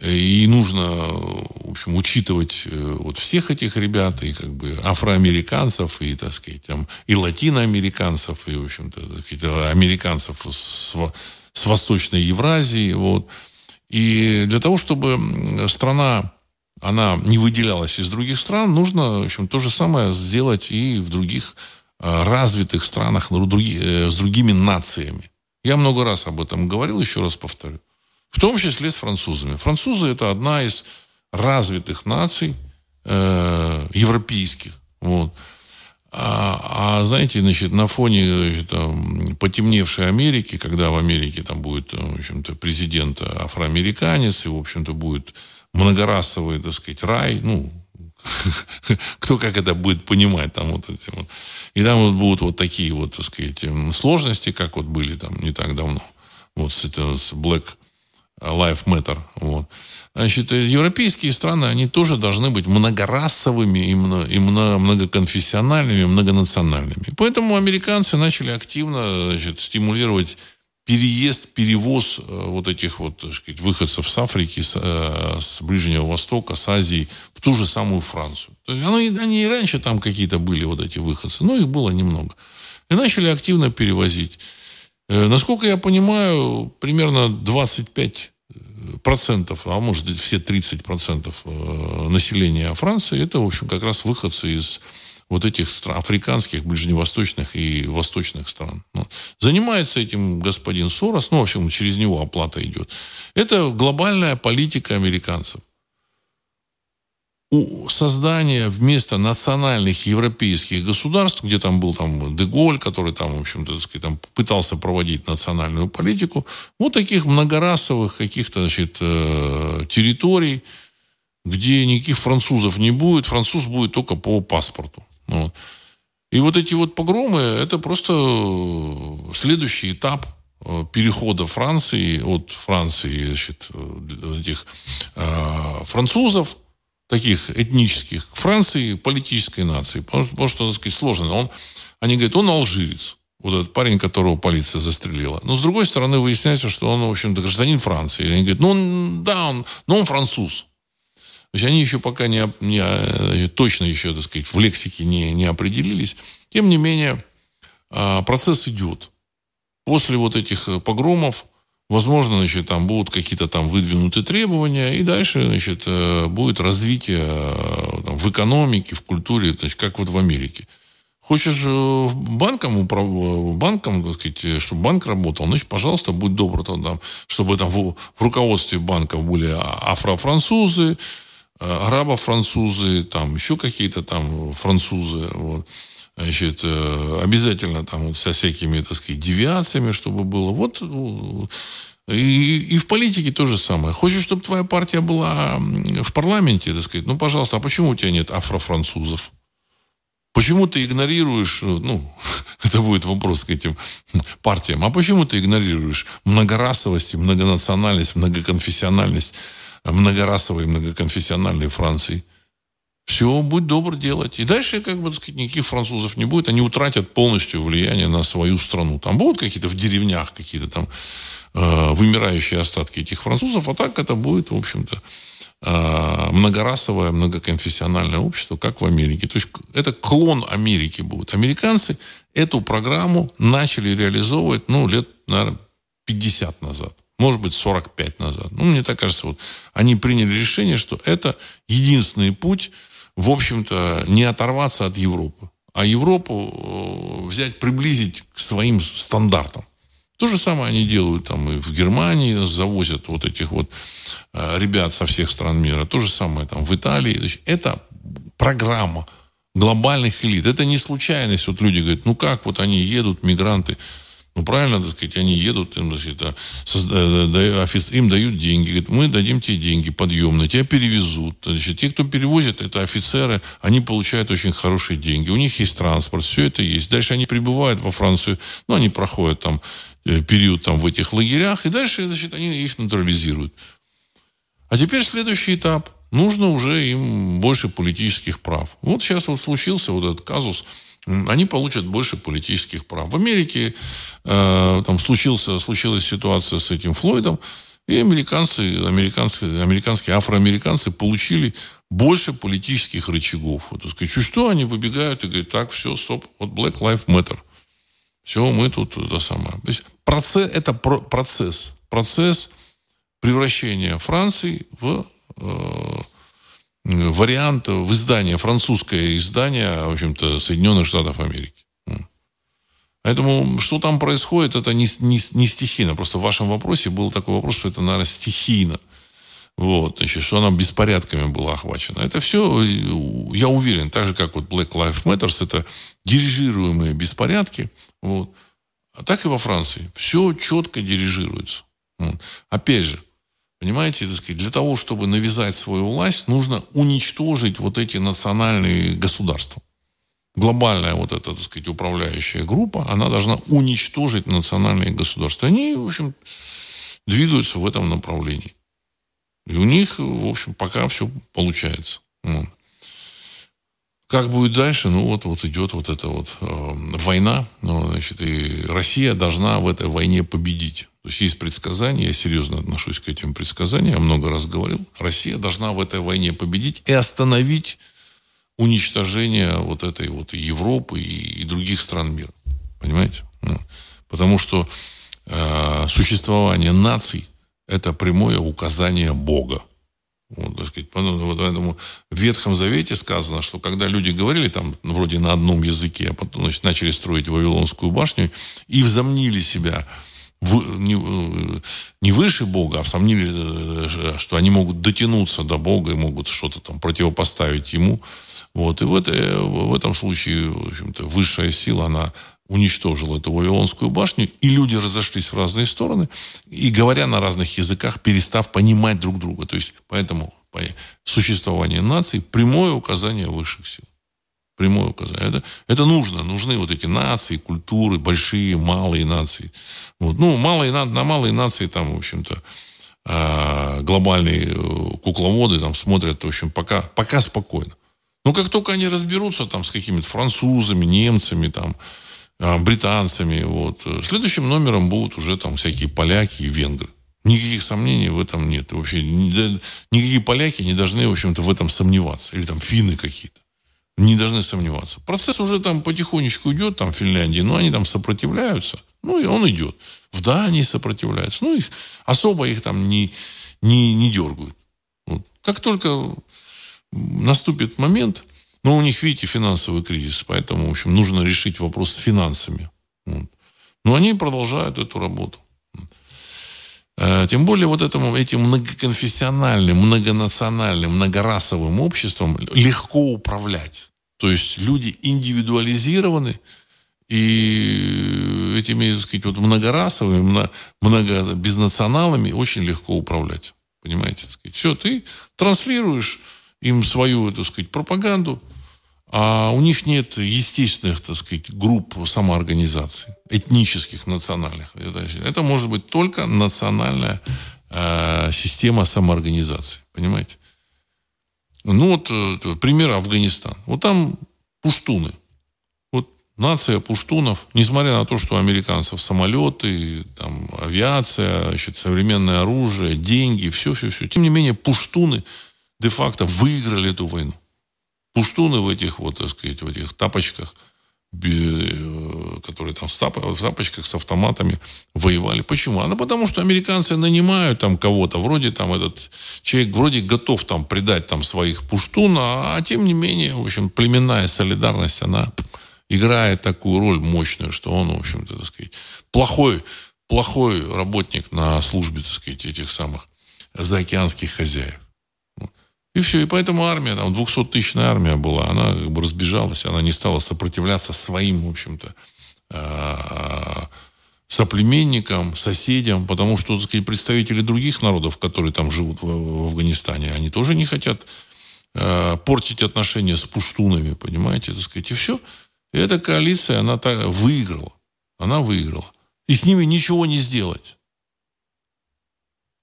и нужно, в общем, учитывать э, вот всех этих ребят, и как бы афроамериканцев, и, так сказать, там, и латиноамериканцев, и, в общем-то, так сказать, американцев с, с Восточной Евразии, вот. И для того, чтобы страна, она не выделялась из других стран, нужно, в общем, то же самое сделать и в других э, развитых странах, э, с другими нациями. Я много раз об этом говорил, еще раз повторю. В том числе с французами. Французы это одна из развитых наций э, европейских. Вот. А, а знаете, значит, на фоне значит, потемневшей Америки, когда в Америке там будет, в общем-то, президент афроамериканец, и, в общем-то, будет многорасовый, так сказать, рай, ну, кто как это будет понимать, там вот эти вот. И там вот будут вот такие вот, так сказать, сложности, как вот были там не так давно. Вот с, это, с Black Life Matter. Вот. Значит, европейские страны, они тоже должны быть многорасовыми и, многоконфессиональными, многонациональными. Поэтому американцы начали активно значит, стимулировать переезд, перевоз э, вот этих вот, так сказать, выходцев с Африки, с, э, с Ближнего Востока, с Азии в ту же самую Францию. То есть они, они и раньше там какие-то были, вот эти выходцы, но их было немного. И начали активно перевозить. Э, насколько я понимаю, примерно 25 процентов, а может все 30 процентов э, населения Франции, это, в общем, как раз выходцы из вот этих стран, африканских, ближневосточных и восточных стран. Ну, занимается этим господин Сорос, ну, в общем, через него оплата идет. Это глобальная политика американцев создание вместо национальных европейских государств, где там был там Деголь, который там, в общем-то, сказать, там пытался проводить национальную политику, вот таких многорасовых каких-то, значит, э, территорий, где никаких французов не будет, француз будет только по паспорту. Вот. И вот эти вот погромы, это просто следующий этап э, перехода Франции от Франции, значит, этих э, французов таких этнических к Франции политической нации. Потому, потому что, так сказать, сложно. Он, они говорят, он алжирец. Вот этот парень, которого полиция застрелила. Но, с другой стороны, выясняется, что он, в общем-то, гражданин Франции. И они говорят, ну, он, да, он, но он француз. То есть они еще пока не, не э, точно еще, так сказать, в лексике не, не определились. Тем не менее, а, процесс идет. После вот этих э, погромов Возможно, значит, там будут какие-то там выдвинутые требования, и дальше, значит, э, будет развитие э, там, в экономике, в культуре, значит, как вот в Америке. Хочешь э, банком, банком, так сказать, чтобы банк работал, значит, пожалуйста, будь добр, там, чтобы там в, в руководстве банков были афрофранцузы, арабо-французы, там еще какие-то там французы. Вот. Значит, обязательно там вот со всякими, так сказать, девиациями, чтобы было. Вот и, и в политике то же самое. Хочешь, чтобы твоя партия была в парламенте, так сказать, ну, пожалуйста, а почему у тебя нет афрофранцузов? Почему ты игнорируешь, ну, это будет вопрос к этим партиям, а почему ты игнорируешь многорасовость, многонациональность, многоконфессиональность, многорасовой, многоконфессиональной Франции? Все, будь добр делать. И дальше, как бы, сказать, никаких французов не будет. Они утратят полностью влияние на свою страну. Там будут какие-то в деревнях какие-то там э, вымирающие остатки этих французов, а так это будет, в общем-то, э, многорасовое, многоконфессиональное общество, как в Америке. То есть это клон Америки будет. Американцы эту программу начали реализовывать, ну, лет, наверное, 50 назад может быть, 45 назад. Ну, мне так кажется, вот они приняли решение, что это единственный путь в общем-то, не оторваться от Европы, а Европу э, взять, приблизить к своим стандартам. То же самое они делают там и в Германии, завозят вот этих вот э, ребят со всех стран мира. То же самое там в Италии. Это программа глобальных элит. Это не случайность. Вот люди говорят, ну как вот они едут, мигранты, ну, правильно, так сказать, они едут, им, а, э, им дают деньги. Говорят, мы дадим тебе деньги подъемные, тебя перевезут. Значит, те, кто перевозит, это офицеры, они получают очень хорошие деньги. У них есть транспорт, все это есть. Дальше они прибывают во Францию, ну, они проходят там э, период там в этих лагерях, и дальше, значит, они их натурализируют. А теперь следующий этап. Нужно уже им больше политических прав. Вот сейчас вот случился вот этот казус – они получат больше политических прав. В Америке э, там случился, случилась ситуация с этим Флойдом, и американцы, американцы, американские афроамериканцы получили больше политических рычагов. Вот, сказать, что они выбегают и говорят, так, все, стоп, вот Black Lives Matter. Все, мы тут это самое. То есть процесс, это про, процесс. Процесс превращения Франции в э, вариант в издании, французское издание, в общем-то, Соединенных Штатов Америки. Поэтому, что там происходит, это не, не, не стихийно. Просто в вашем вопросе был такой вопрос, что это, наверное, стихийно. Вот, значит, что она беспорядками была охвачена. Это все, я уверен, так же, как вот Black Lives Matter, это дирижируемые беспорядки. Вот. А так и во Франции. Все четко дирижируется. Вот. Опять же, Понимаете, так сказать, для того, чтобы навязать свою власть, нужно уничтожить вот эти национальные государства. Глобальная вот эта, так сказать, управляющая группа, она должна уничтожить национальные государства. Они, в общем, двигаются в этом направлении. И у них, в общем, пока все получается. Как будет дальше? Ну, вот, вот идет вот эта вот э, война. Ну, значит, и Россия должна в этой войне победить. То есть есть предсказания, я серьезно отношусь к этим предсказаниям, я много раз говорил. Россия должна в этой войне победить и остановить уничтожение вот этой вот Европы и, и других стран мира. Понимаете? Ну, потому что э, существование наций – это прямое указание Бога. Вот, так сказать, вот поэтому в Ветхом Завете сказано, что когда люди говорили там ну, вроде на одном языке, а потом значит, начали строить Вавилонскую башню и взомнили себя в, не, не выше Бога, а сомнили, э, что они могут дотянуться до Бога и могут что-то там противопоставить Ему. Вот. И в, это, в этом случае, в общем-то, высшая сила, она уничтожил эту Вавилонскую башню, и люди разошлись в разные стороны, и говоря на разных языках, перестав понимать друг друга. То есть, поэтому существование наций – прямое указание высших сил. Прямое указание. Это, это нужно. Нужны вот эти нации, культуры, большие, малые нации. Вот. Ну, малые, на малые нации там, в общем-то, а, глобальные э, кукловоды там смотрят, в общем, пока, пока спокойно. Но как только они разберутся там с какими-то французами, немцами, там, а, британцами. Вот. Следующим номером будут уже там всякие поляки и венгры. Никаких сомнений в этом нет. Вообще никакие поляки не должны, в общем-то, в этом сомневаться. Или там финны какие-то. Не должны сомневаться. Процесс уже там потихонечку идет, там в Финляндии, но они там сопротивляются. Ну, и он идет. В Дании сопротивляются. Ну, их, особо их там не, не, не дергают. Вот. Как только наступит момент, но у них, видите, финансовый кризис, поэтому, в общем, нужно решить вопрос с финансами. Вот. Но они продолжают эту работу. Э, тем более вот этому, этим многоконфессиональным, многонациональным, многорасовым обществом легко управлять. То есть люди индивидуализированы, и этими, так сказать, вот многорасовыми, много безнационалами очень легко управлять. Понимаете? Так сказать. Все, ты транслируешь им свою, так сказать, пропаганду, а у них нет естественных, так сказать, групп самоорганизации, этнических, национальных. Это, может быть только национальная э, система самоорганизации. Понимаете? Ну вот э, пример Афганистан. Вот там пуштуны. Вот нация пуштунов, несмотря на то, что у американцев самолеты, там, авиация, значит, современное оружие, деньги, все-все-все. Тем не менее, пуштуны де-факто выиграли эту войну. Пуштуны в этих, вот, так сказать, в этих тапочках, э, которые там в тапочках с автоматами воевали. Почему? А ну, потому что американцы нанимают там кого-то, вроде там этот человек вроде готов там предать там своих пуштун, а, а тем не менее, в общем, племенная солидарность, она играет такую роль мощную, что он, в общем-то, так сказать, плохой, плохой работник на службе, так сказать, этих самых заокеанских хозяев. И все. И поэтому армия, там 200-тысячная армия была, она как бы разбежалась, она не стала сопротивляться своим, в общем-то, а, соплеменникам, соседям, потому что, так сказать, представители других народов, которые там живут в, Афганистане, они тоже не хотят а, портить отношения с пуштунами, понимаете, так сказать, и все. И эта коалиция, она так выиграла. Она выиграла. И с ними ничего не сделать.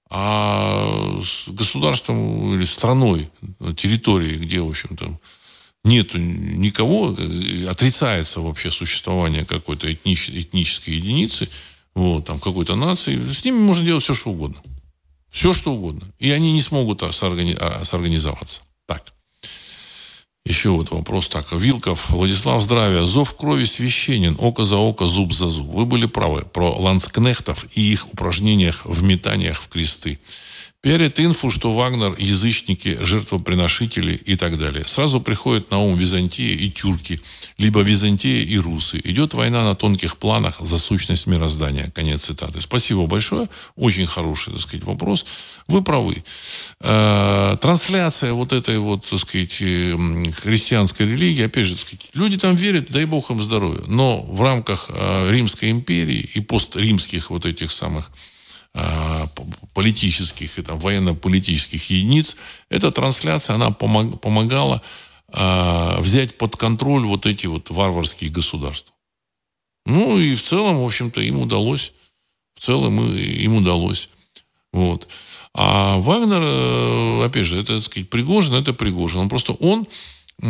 А с государством или страной, территорией, где, в общем-то, нет никого, отрицается вообще существование какой-то этнич, этнической единицы, вот, там, какой-то нации, с ними можно делать все, что угодно. Все, что угодно. И они не смогут. А, сорганизоваться. Так. Еще вот вопрос так. Вилков, Владислав, здравия. Зов крови священен, око за око, зуб за зуб. Вы были правы про ланскнехтов и их упражнениях в метаниях в кресты. Перед инфу, что Вагнер – язычники, жертвоприношители и так далее. Сразу приходит на ум Византия и тюрки, либо Византия и русы. Идет война на тонких планах за сущность мироздания. Конец цитаты. Спасибо большое. Очень хороший, так сказать, вопрос. Вы правы. Э, трансляция вот этой вот, так сказать, христианской религии, опять же, так сказать, люди там верят, дай бог им здоровья. Но в рамках э, Римской империи и постримских вот этих самых политических и там, военно-политических единиц, эта трансляция, она помог, помогала э, взять под контроль вот эти вот варварские государства. Ну и в целом, в общем-то, им удалось. В целом им удалось. Вот. А Вагнер, э, опять же, это, так сказать, Пригожин, это Пригожин. Он просто, он, э,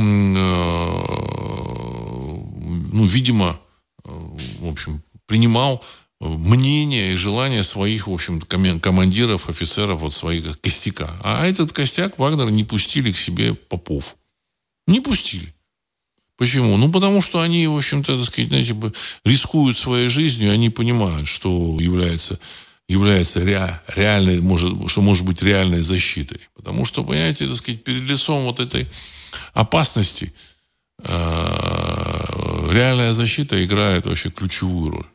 ну, видимо, в общем, принимал мнение и желание своих, в общем командиров, офицеров, вот своих костяка. А этот костяк Вагнер не пустили к себе попов. Не пустили. Почему? Ну, потому что они, в общем-то, так сказать, знаете, рискуют своей жизнью, они понимают, что является является ре, реальной, может, что может быть реальной защитой. Потому что, понимаете, так сказать, перед лицом вот этой опасности э, реальная защита играет вообще ключевую роль.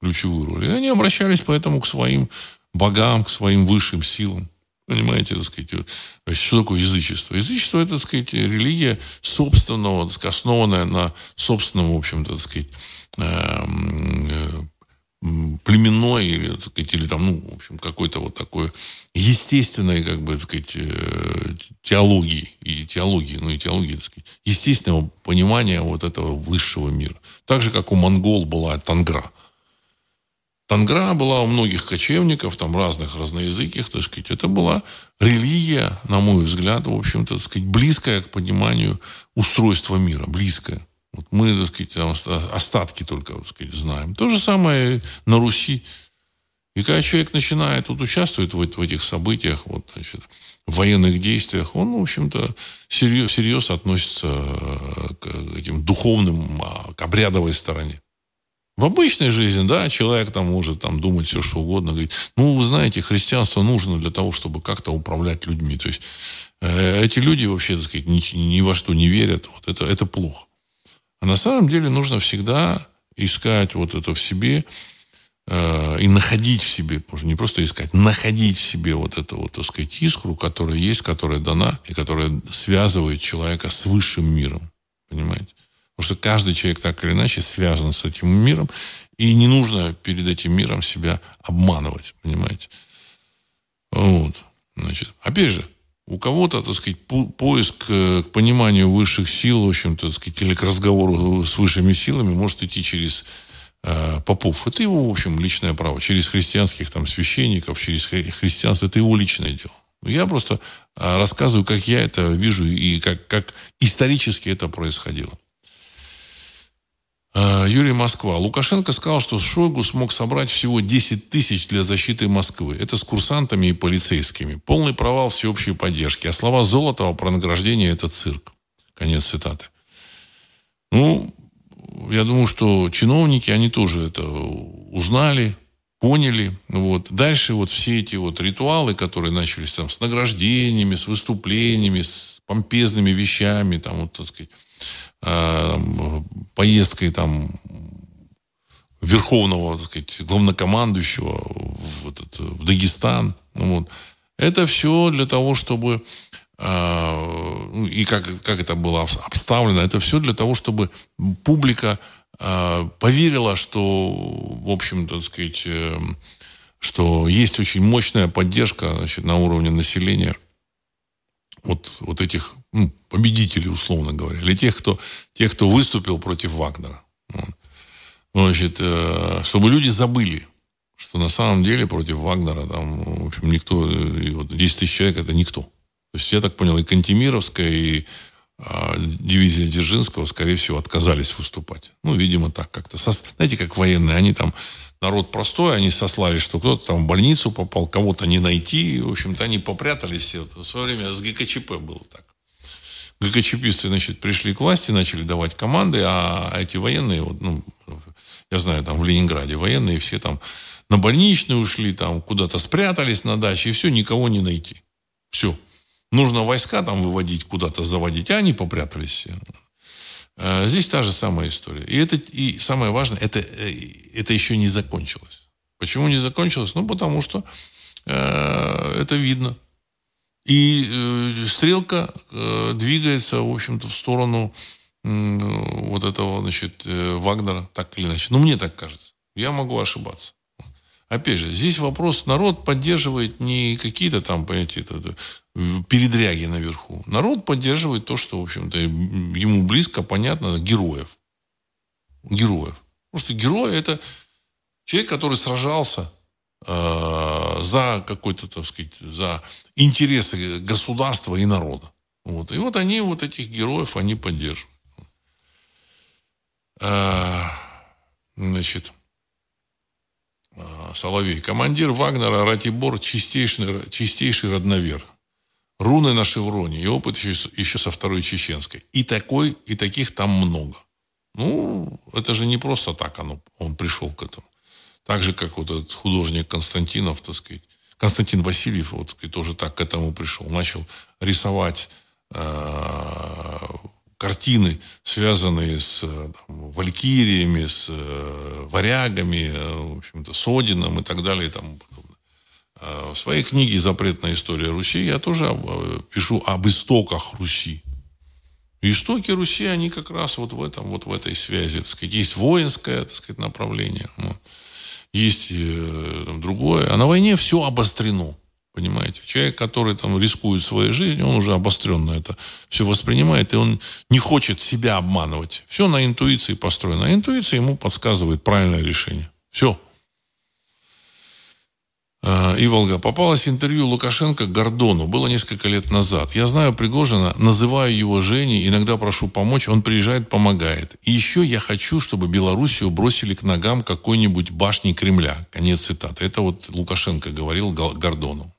Ключевую роль. И они обращались поэтому к своим богам, к своим высшим силам. Понимаете, так сказать, то есть, что такое язычество? Язычество – это, так сказать, религия собственного, так сказать, основанная на собственном, в общем-то, так сказать, эм, э, племенной или, так сказать, или там, ну, в общем, какой-то вот такой естественной, как бы, так сказать, э, теологии, и теологии, ну и теологии, так сказать, естественного понимания вот этого высшего мира. Так же, как у монгол была тангра. Тангра была у многих кочевников, там разных разноязыких, так сказать. Это была религия, на мой взгляд, в общем-то, так сказать, близкая к пониманию устройства мира, близкая. Вот мы, так сказать, остатки только, так сказать, знаем. То же самое на Руси. И когда человек начинает вот, участвовать в, в этих событиях, вот, значит, в военных действиях, он, в общем-то, всерьез, всерьез относится э, к этим духовным, а, к обрядовой стороне. В обычной жизни, да, человек там может там думать все, что угодно. Говорит, ну, вы знаете, христианство нужно для того, чтобы как-то управлять людьми. То есть э, эти люди вообще, так сказать, ни, ни во что не верят. Вот это, это плохо. А на самом деле нужно всегда искать вот это в себе э, и находить в себе, не просто искать, находить в себе вот эту вот, так сказать, искру, которая есть, которая дана и которая связывает человека с высшим миром. Понимаете? Потому что каждый человек так или иначе связан с этим миром, и не нужно перед этим миром себя обманывать, понимаете? Вот. Значит, опять же, у кого-то, так сказать, поиск э, к пониманию высших сил, в общем-то, так сказать, или к разговору с высшими силами может идти через э, попов. Это его, в общем, личное право. Через христианских там священников, через христианство. Это его личное дело. Я просто э, рассказываю, как я это вижу и как, как исторически это происходило. Э, Юрий Москва. Лукашенко сказал, что Шойгу смог собрать всего 10 тысяч для защиты Москвы. Это с курсантами и полицейскими. Полный провал всеобщей поддержки. А слова Золотова про награждение – это цирк. Конец цитаты. Ну, я думаю, что чиновники, они тоже это узнали, поняли. Вот. Дальше вот все эти вот ритуалы, которые начались там с награждениями, с выступлениями, с помпезными вещами, там вот, так сказать, поездкой там верховного, так сказать, главнокомандующего в, этот, в Дагестан. Ну, вот. Это все для того, чтобы э, ну, и как, как это было обставлено, это все для того, чтобы публика э, поверила, что, в общем, так сказать, что есть очень мощная поддержка значит, на уровне населения – вот, вот этих ну, победителей, условно говоря, или тех, кто, тех, кто выступил против Вагнера. Вот. Значит, э, чтобы люди забыли, что на самом деле против Вагнера там, в общем, никто, вот 10 тысяч человек это никто. То есть, я так понял, и Кантемировская, и дивизия Дзержинского, скорее всего, отказались выступать. Ну, видимо, так как-то. Знаете, как военные, они там, народ простой, они сослали, что кто-то там в больницу попал, кого-то не найти. В общем-то, они попрятались. В свое время с ГКЧП было так. ГКЧПисты, значит, пришли к власти, начали давать команды, а эти военные, вот, ну, я знаю, там в Ленинграде военные все там на больничную ушли, там куда-то спрятались на даче, и все, никого не найти. Все. Нужно войска там выводить, куда-то заводить, а они попрятались все. Э, здесь та же самая история. И, это, и самое важное, это, э, это еще не закончилось. Почему не закончилось? Ну, потому что э, это видно. И стрелка двигается, в общем-то, в сторону вот этого, значит, Вагнера, так или иначе. Ну, мне так кажется. Я могу ошибаться. Опять же, здесь вопрос, народ поддерживает не какие-то там, понимаете, это, передряги наверху. Народ поддерживает то, что, в общем-то, ему близко, понятно, героев. Героев. Потому что герой – это человек, который сражался э, за какой-то, так сказать, за интересы государства и народа. Вот. И вот они, вот этих героев, они поддерживают. Э, значит, а, Соловей. Командир Вагнера Ратибор чистейший, чистейший родновер. Руны на шевроне и опыт еще, еще со второй чеченской. И такой, и таких там много. Ну, это же не просто так оно, он пришел к этому. Так же, как вот этот художник Константинов, так сказать, Константин Васильев вот, тоже так к этому пришел. Начал рисовать э, картины, связанные с там, валькириями, с э, варягами, э, в общем-то, с Одином и так далее и тому подобное. Э, в своей книге «Запретная история Руси» я тоже э, пишу об истоках Руси. Истоки Руси, они как раз вот в этом, вот в этой связи. Так сказать, есть воинское так сказать, направление, есть э, там, другое. А на войне все обострено. Понимаете? Человек, который там рискует своей жизнью, он уже обостренно это все воспринимает, и он не хочет себя обманывать. Все на интуиции построено. А интуиция ему подсказывает правильное решение. Все. А, Иволга. Попалось интервью Лукашенко Гордону. Было несколько лет назад. Я знаю Пригожина, называю его Женей, иногда прошу помочь. Он приезжает, помогает. И еще я хочу, чтобы Белоруссию бросили к ногам какой-нибудь башни Кремля. Конец цитаты. Это вот Лукашенко говорил Гордону.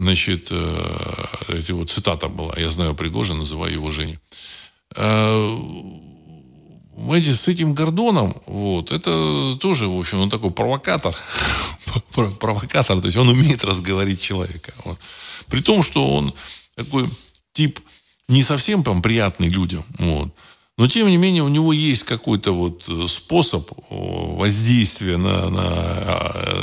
Значит, э, эти вот цитата была. Я знаю Пригожина, называю его Женей знаете, с этим Гордоном, вот, это тоже, в общем, он такой провокатор. провокатор, то есть он умеет разговорить человека. Вот. При том, что он такой тип не совсем прям приятный людям, вот. Но, тем не менее, у него есть какой-то вот э, способ воздействия на, на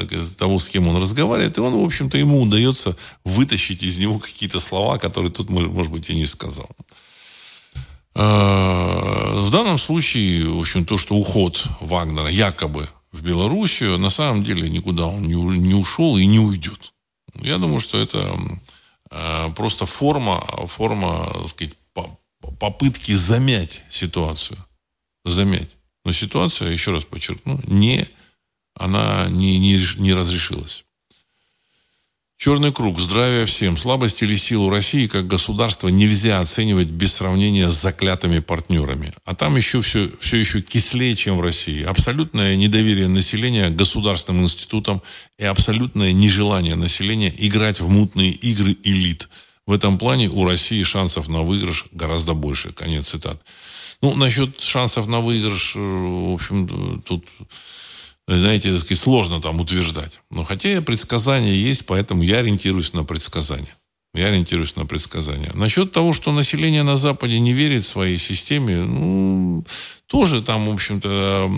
э, того, с кем он разговаривает, и он, в общем-то, ему удается вытащить из него какие-то слова, которые тут, может быть, и не сказал. А, в данном случае, в общем, то, что уход Вагнера якобы в Белоруссию, на самом деле никуда он не, ушел и не уйдет. Я думаю, что это а, просто форма, форма, так сказать, попытки замять ситуацию. Замять. Но ситуация, еще раз подчеркну, не, она не, не, не разрешилась. Черный круг. Здравия всем. Слабость или силу России как государства нельзя оценивать без сравнения с заклятыми партнерами. А там еще все, все еще кислее, чем в России. Абсолютное недоверие населения к государственным институтам и абсолютное нежелание населения играть в мутные игры элит. В этом плане у России шансов на выигрыш гораздо больше. Конец цитат. Ну, насчет шансов на выигрыш, э, в общем, тут знаете, сложно там утверждать. Но хотя предсказания есть, поэтому я ориентируюсь на предсказания. Я ориентируюсь на предсказания. Насчет того, что население на Западе не верит своей системе, ну, тоже там, в общем-то,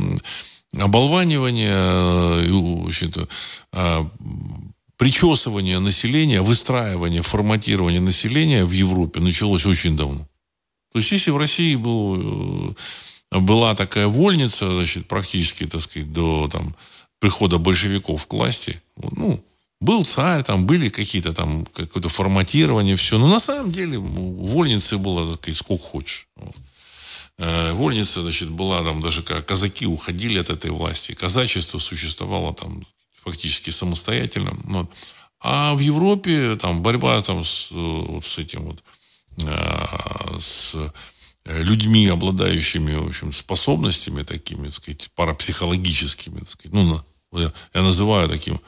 оболванивание, э, в общем-то, а, причесывание населения, выстраивание, форматирование населения в Европе началось очень давно. То есть, если в России был э, была такая вольница, значит, практически, так сказать, до там, прихода большевиков к власти. Ну, был царь, там были какие-то там, какое-то форматирование, все. Но на самом деле вольницы было, так сказать, сколько хочешь. Э, вольница, значит, была там даже как казаки уходили от этой власти. Казачество существовало там фактически самостоятельно. Вот. А в Европе там борьба там с, вот с этим вот, э, с Э, людьми, обладающими, в общем, способностями такими, так сказать, парапсихологическими, так сказать, ну, я, называю таким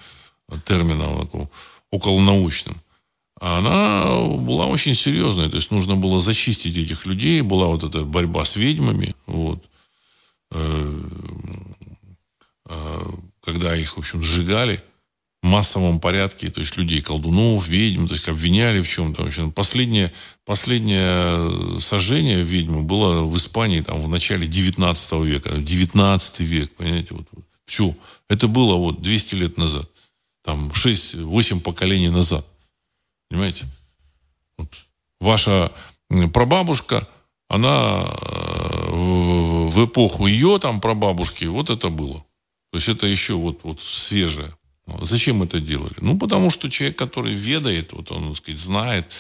термином таким, околонаучным, она была очень серьезной. То есть нужно было зачистить этих людей. Была вот эта борьба с ведьмами. Вот. Э, э, когда их, в общем, сжигали массовом порядке, то есть людей, колдунов, ведьм, то есть обвиняли в чем-то. В общем, последнее, последнее сожжение ведьмы было в Испании там, в начале 19 века. 19 век, понимаете, вот, все. Это было вот 200 лет назад. Там 6-8 поколений назад. Понимаете? Вот. Ваша прабабушка, она э, в, в эпоху ее там прабабушки, вот это было. То есть это еще вот, вот свежее. Зачем это делали? Ну, потому что человек, который ведает, вот он, так сказать, знает,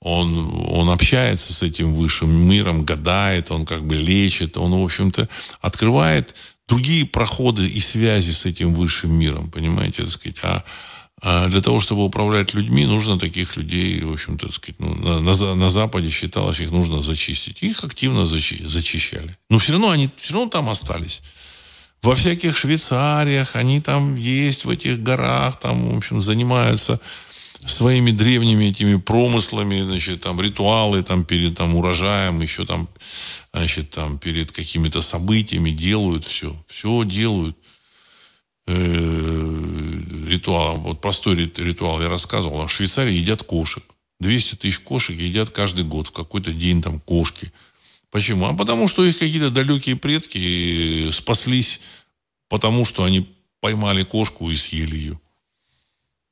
он, он общается с этим высшим миром, гадает, он как бы лечит, он, в общем-то, открывает другие проходы и связи с этим высшим миром, понимаете, так сказать. А, а для того, чтобы управлять людьми, нужно таких людей, в общем-то, так сказать, ну, на, на, на Западе считалось, их нужно зачистить. Их активно зачи, зачищали. Но все равно они все равно там остались во всяких Швейцариях, они там есть в этих горах, там, в общем, занимаются своими древними этими промыслами, значит, там ритуалы там перед там урожаем, еще там, значит, там перед какими-то событиями делают все, все делают. э, ритуал, вот простой ритуал я рассказывал, в Швейцарии едят кошек. 200 тысяч кошек едят каждый год в какой-то день там кошки. Почему? А потому что их какие-то далекие предки спаслись, потому что они поймали кошку и съели ее.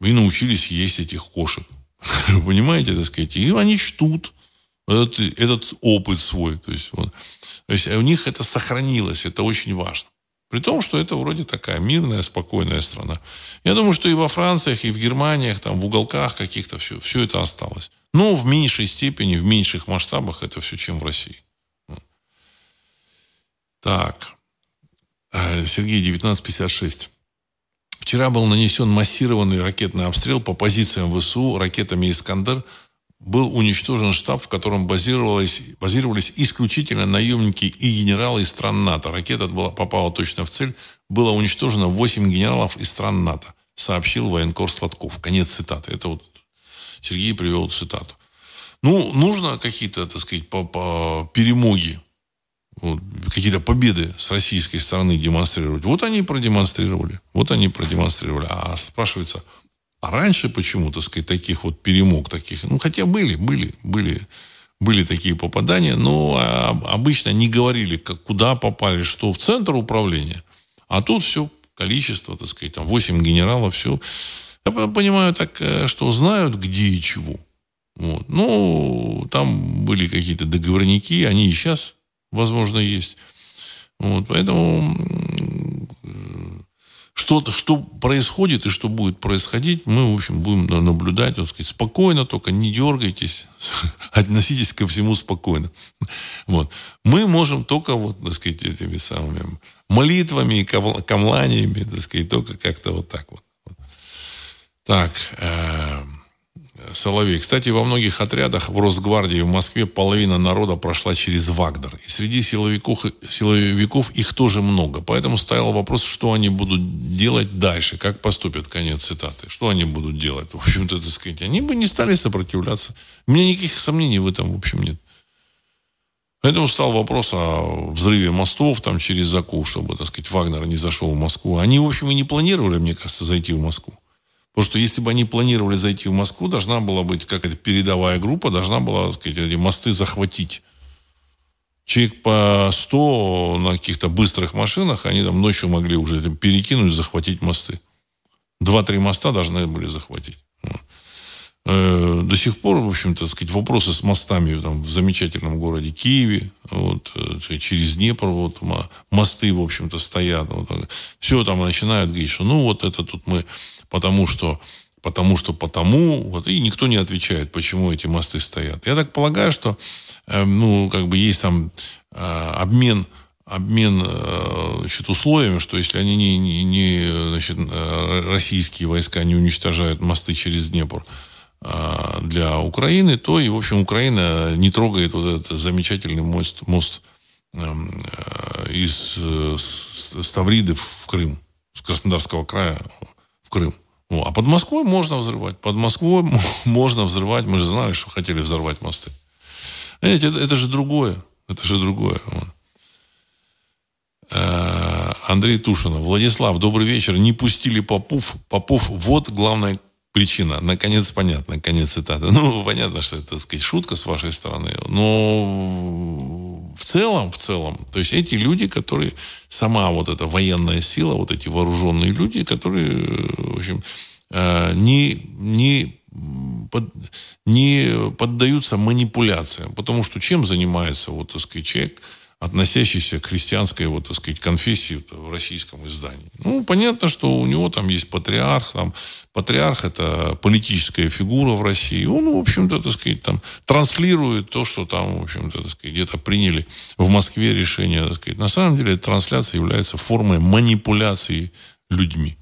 И научились есть этих кошек. Понимаете, так сказать? И они чтут этот, этот опыт свой. То есть, вот. То есть у них это сохранилось, это очень важно. При том, что это вроде такая мирная, спокойная страна. Я думаю, что и во Франциях, и в Германиях, там, в уголках каких-то все, все это осталось. Но в меньшей степени, в меньших масштабах это все, чем в России. Так. Э, Сергей, 1956. Вчера был нанесен массированный ракетный обстрел по позициям ВСУ ракетами «Искандер», был уничтожен штаб, в котором базировались, базировались исключительно наемники и генералы из стран НАТО. Ракета была, попала точно в цель. Было уничтожено 8 генералов из стран НАТО, сообщил военкор Сладков. Конец цитаты. Это вот Сергей привел цитату. Ну, нужно какие-то, так сказать, перемоги, вот, какие-то победы с российской стороны демонстрировать. Вот они продемонстрировали. Вот они продемонстрировали. А спрашивается, а раньше почему, так сказать, таких вот перемог, таких, ну, хотя были, были, были, были такие попадания, но а, обычно не говорили, как, куда попали, что в центр управления. А тут все количество, так сказать, там 8 генералов, все. Я понимаю так, э, что знают, где и чего. Вот. Ну, там были какие-то договорники, они и сейчас, возможно, есть. Вот, поэтому что, что происходит и что будет происходить, мы, в общем, будем наблюдать, так сказать, спокойно, только не дергайтесь, относитесь ко всему спокойно. Вот. Мы можем только, вот, так сказать, этими самыми молитвами и камланиями, так сказать, только как-то вот так вот. Так, э, Соловей. Кстати, во многих отрядах в Росгвардии в Москве половина народа прошла через Вагнер. И среди силовиков, силовиков их тоже много. Поэтому стоял вопрос, что они будут делать дальше, как поступят, конец цитаты. Что они будут делать? В общем-то, так сказать, они бы не стали сопротивляться. У меня никаких сомнений в этом, в общем, нет. Поэтому стал вопрос о взрыве мостов там через Заку, чтобы, так сказать, Вагнер не зашел в Москву. Они, в общем, и не планировали, мне кажется, зайти в Москву. Потому что если бы они планировали зайти в Москву, должна была быть какая-то передовая группа, должна была, так сказать, эти мосты захватить. Человек по 100 на каких-то быстрых машинах, они там ночью могли уже перекинуть, захватить мосты. Два-три моста должны были захватить. Э, до сих пор, в общем-то, сказать, вопросы с мостами там, в замечательном городе Киеве, вот, э, через Днепр, вот, мосты, в общем-то, стоят. Вот, все там начинают говорить, что ну вот это тут мы потому что, потому что, потому, вот, и никто не отвечает, почему эти мосты стоят. Я так полагаю, что, э, ну, как бы есть там э, обмен, обмен э, значит, условиями, что если они не, не, не значит, э, российские войска не уничтожают мосты через Днепр, э, для Украины, то и, в общем, Украина не трогает вот этот замечательный мост, мост эм, из Ставриды в Крым, с Краснодарского края в Крым. А под Москвой можно взрывать. Под Москвой можно взрывать. Мы же знали, что хотели взорвать мосты. Знаете, это, это же другое. Это же другое. Э, Андрей Тушинов. Владислав, добрый вечер. Не пустили Попов. Попов, вот главная причина. Наконец понятно. Конец цитаты. Ну, понятно, что это, так сказать, шутка с вашей стороны. Но в целом, в целом, то есть эти люди, которые, сама вот эта военная сила, вот эти вооруженные люди, которые, в общем, э, не, не, под, не поддаются манипуляциям. Потому что чем занимается, вот, так сказать, человек, относящийся к христианской, вот, так сказать, конфессии в российском издании. Ну, понятно, что у него там есть патриарх. Там, патриарх – это политическая фигура в России. Он, в общем-то, так сказать, там, транслирует то, что там, в общем-то, так сказать, где-то приняли в Москве решение. Так сказать. На самом деле, трансляция является формой манипуляции людьми.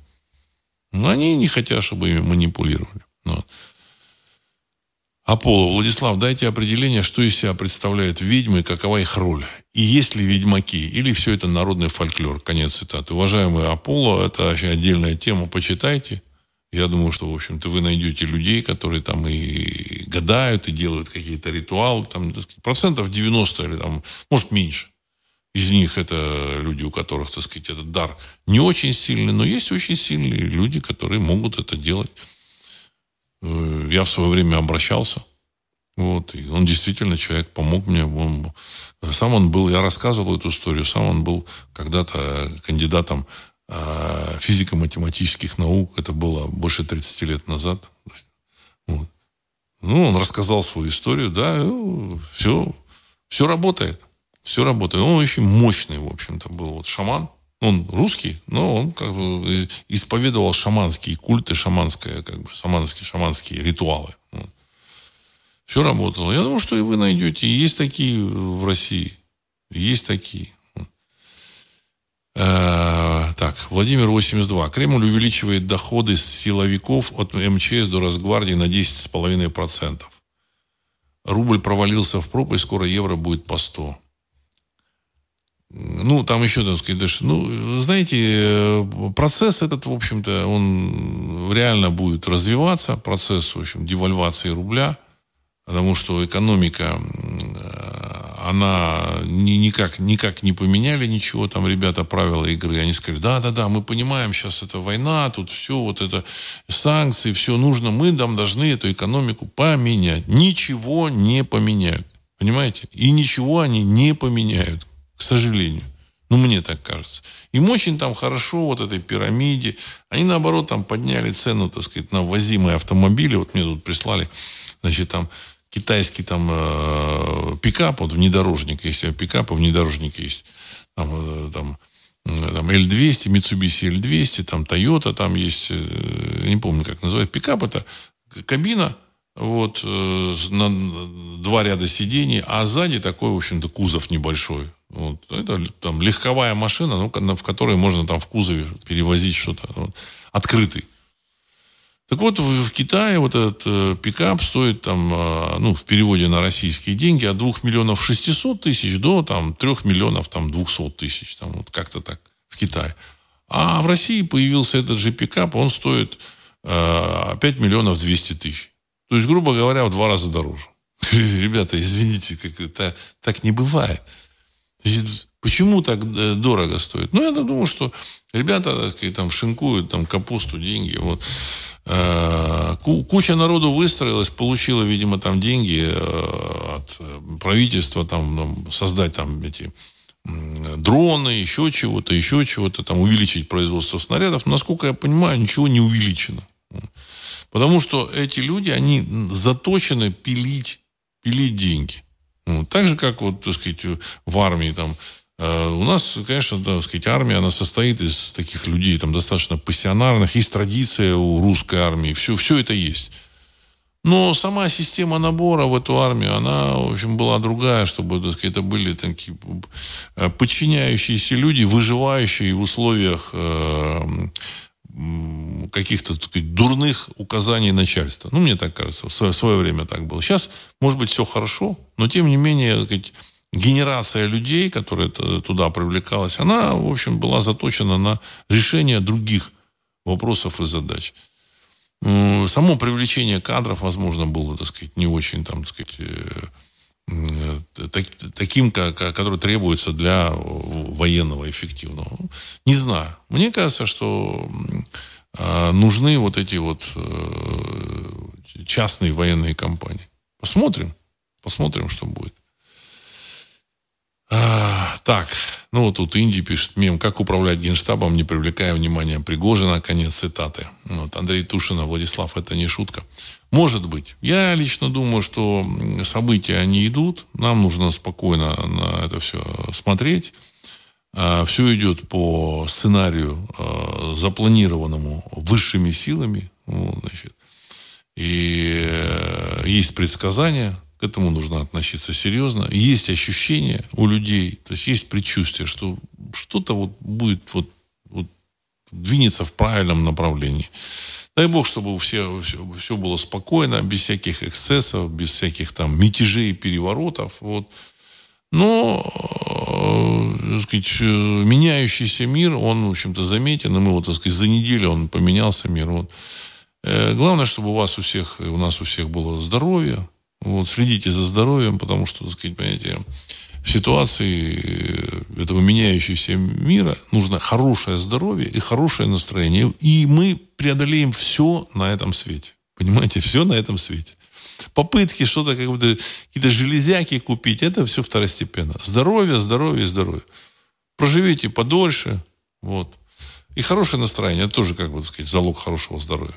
Но они не хотят, чтобы ими манипулировали. Вот. Аполло, Владислав, дайте определение, что из себя представляют ведьмы, какова их роль. И есть ли ведьмаки, или все это народный фольклор. Конец цитаты. Уважаемый Аполло, это вообще отдельная тема, почитайте. Я думаю, что, в общем-то, вы найдете людей, которые там и гадают, и делают какие-то ритуалы. Там, процентов 90 или там, может, меньше. Из них это люди, у которых, так сказать, этот дар не очень сильный, но есть очень сильные люди, которые могут это делать. Э, я в свое время обращался. Вот, и он действительно человек помог мне. Он, сам он был, я рассказывал эту историю, сам он был когда-то кандидатом э, физико-математических наук. Это было больше 30 лет назад. Вот. Ну, он рассказал свою историю, да, ну, все, все работает. Все работает. Он очень мощный, в общем-то, был вот шаман. Он русский, но он как бы исповедовал шаманские культы, шаманское, как бы, шаманские, шаманские ритуалы. Все работало. Я думаю, что и вы найдете. Есть такие в России. Есть такие. Э, так, Владимир 82. Кремль увеличивает доходы силовиков от МЧС до Росгвардии на 10,5%. Рубль провалился в пропасть, скоро евро будет по 100. Ну, там еще, так сказать, дальше. Ну, знаете, э, процесс этот, в общем-то, он реально будет развиваться. Процесс, в общем, девальвации рубля. Потому что экономика, э, она ни, никак, никак не поменяли ничего. Там ребята правила игры. Они сказали, да-да-да, мы понимаем, сейчас это война, тут все, вот это санкции, все нужно. Мы там должны эту экономику поменять. Ничего не поменяли. Понимаете? И ничего они не поменяют к сожалению. Ну, мне так кажется. Им очень там хорошо, вот этой пирамиде. Они, наоборот, там подняли цену, так сказать, на ввозимые автомобили. Вот мне тут прислали, значит, там китайский там э, пикап, вот внедорожник, если пикап, а внедорожник есть. Там, э, там, э, там L200, Mitsubishi L200, там Toyota, там есть, э, не помню, как называют, пикап это кабина, вот, э, на два ряда сидений, а сзади такой, в общем-то, кузов небольшой. Вот. Это там легковая машина, ну, в которой можно там в кузове перевозить что-то. Вот, открытый. Так вот, в, в Китае вот этот э, пикап стоит там, э, ну, в переводе на российские деньги от 2 миллионов 600 тысяч до там 3 миллионов там 200 тысяч. Там, вот как-то так в Китае. А в России появился этот же пикап, он стоит э, 5 миллионов 200 тысяч. То есть, грубо говоря, в два раза дороже. Ребята, извините, как это так не бывает. Почему так э, дорого стоит? Ну, я думаю, что ребята, так сказать, там шинкуют там капусту, деньги. Вот. Э, куча народу выстроилась, получила, видимо, там деньги э, от правительства, там, создать там эти дроны, еще чего-то, еще чего-то, там увеличить производство снарядов. Насколько я понимаю, ничего не увеличено. Потому что эти люди, они заточены пилить, пилить деньги. Ну, так же, как вот, так сказать, в армии там, э, у нас, конечно, так сказать, армия, она состоит из таких людей, там, достаточно пассионарных. Есть традиция у русской армии. Все, все это есть. Но сама система набора в эту армию, она, в общем, была другая, чтобы, так сказать, это были такие э, подчиняющиеся люди, выживающие в условиях э, каких-то сказать, дурных указаний начальства. Ну, мне так кажется, в свое, в свое время так было. Сейчас, может быть, все хорошо, но тем не менее, сказать, генерация людей, которая туда привлекалась, она, в общем, была заточена на решение других вопросов и задач. Само привлечение кадров, возможно, было, так сказать, не очень, там, так сказать, э, таким, который требуется для военного эффективного. Не знаю. Мне кажется, что а, нужны вот эти вот э, частные военные компании. Посмотрим. Посмотрим, что будет. А, так, ну вот тут Инди пишет мем, как управлять генштабом, не привлекая внимания Пригожина, конец цитаты. Вот, Андрей Тушина, Владислав, это не шутка. Может быть. Я лично думаю, что события, они идут. Нам нужно спокойно на это все смотреть. А, все идет по сценарию, а, запланированному высшими силами. Вот, значит. И э, есть предсказания, к этому нужно относиться серьезно. Есть ощущение у людей, то есть есть предчувствие, что что-то вот будет вот двинется в правильном направлении. Дай бог, чтобы у всех все, все было спокойно, без всяких эксцессов, без всяких там мятежей и переворотов. Вот. Но, э, так сказать, э, меняющийся мир, он, в общем-то, заметен, и мы вот, так сказать, за неделю он поменялся мир. Вот. Э, главное, чтобы у вас у всех, у нас у всех было здоровье, вот, следите за здоровьем, потому что, так сказать, понимаете, в ситуации э, этого меняющегося мира нужно хорошее здоровье и хорошее настроение. И мы преодолеем все на этом свете. Понимаете, все на этом свете. Попытки что-то, как бы какие-то железяки купить, это все второстепенно. Здоровье, здоровье, здоровье. Проживите подольше. Вот. И хорошее настроение, это тоже, как бы сказать, залог хорошего здоровья.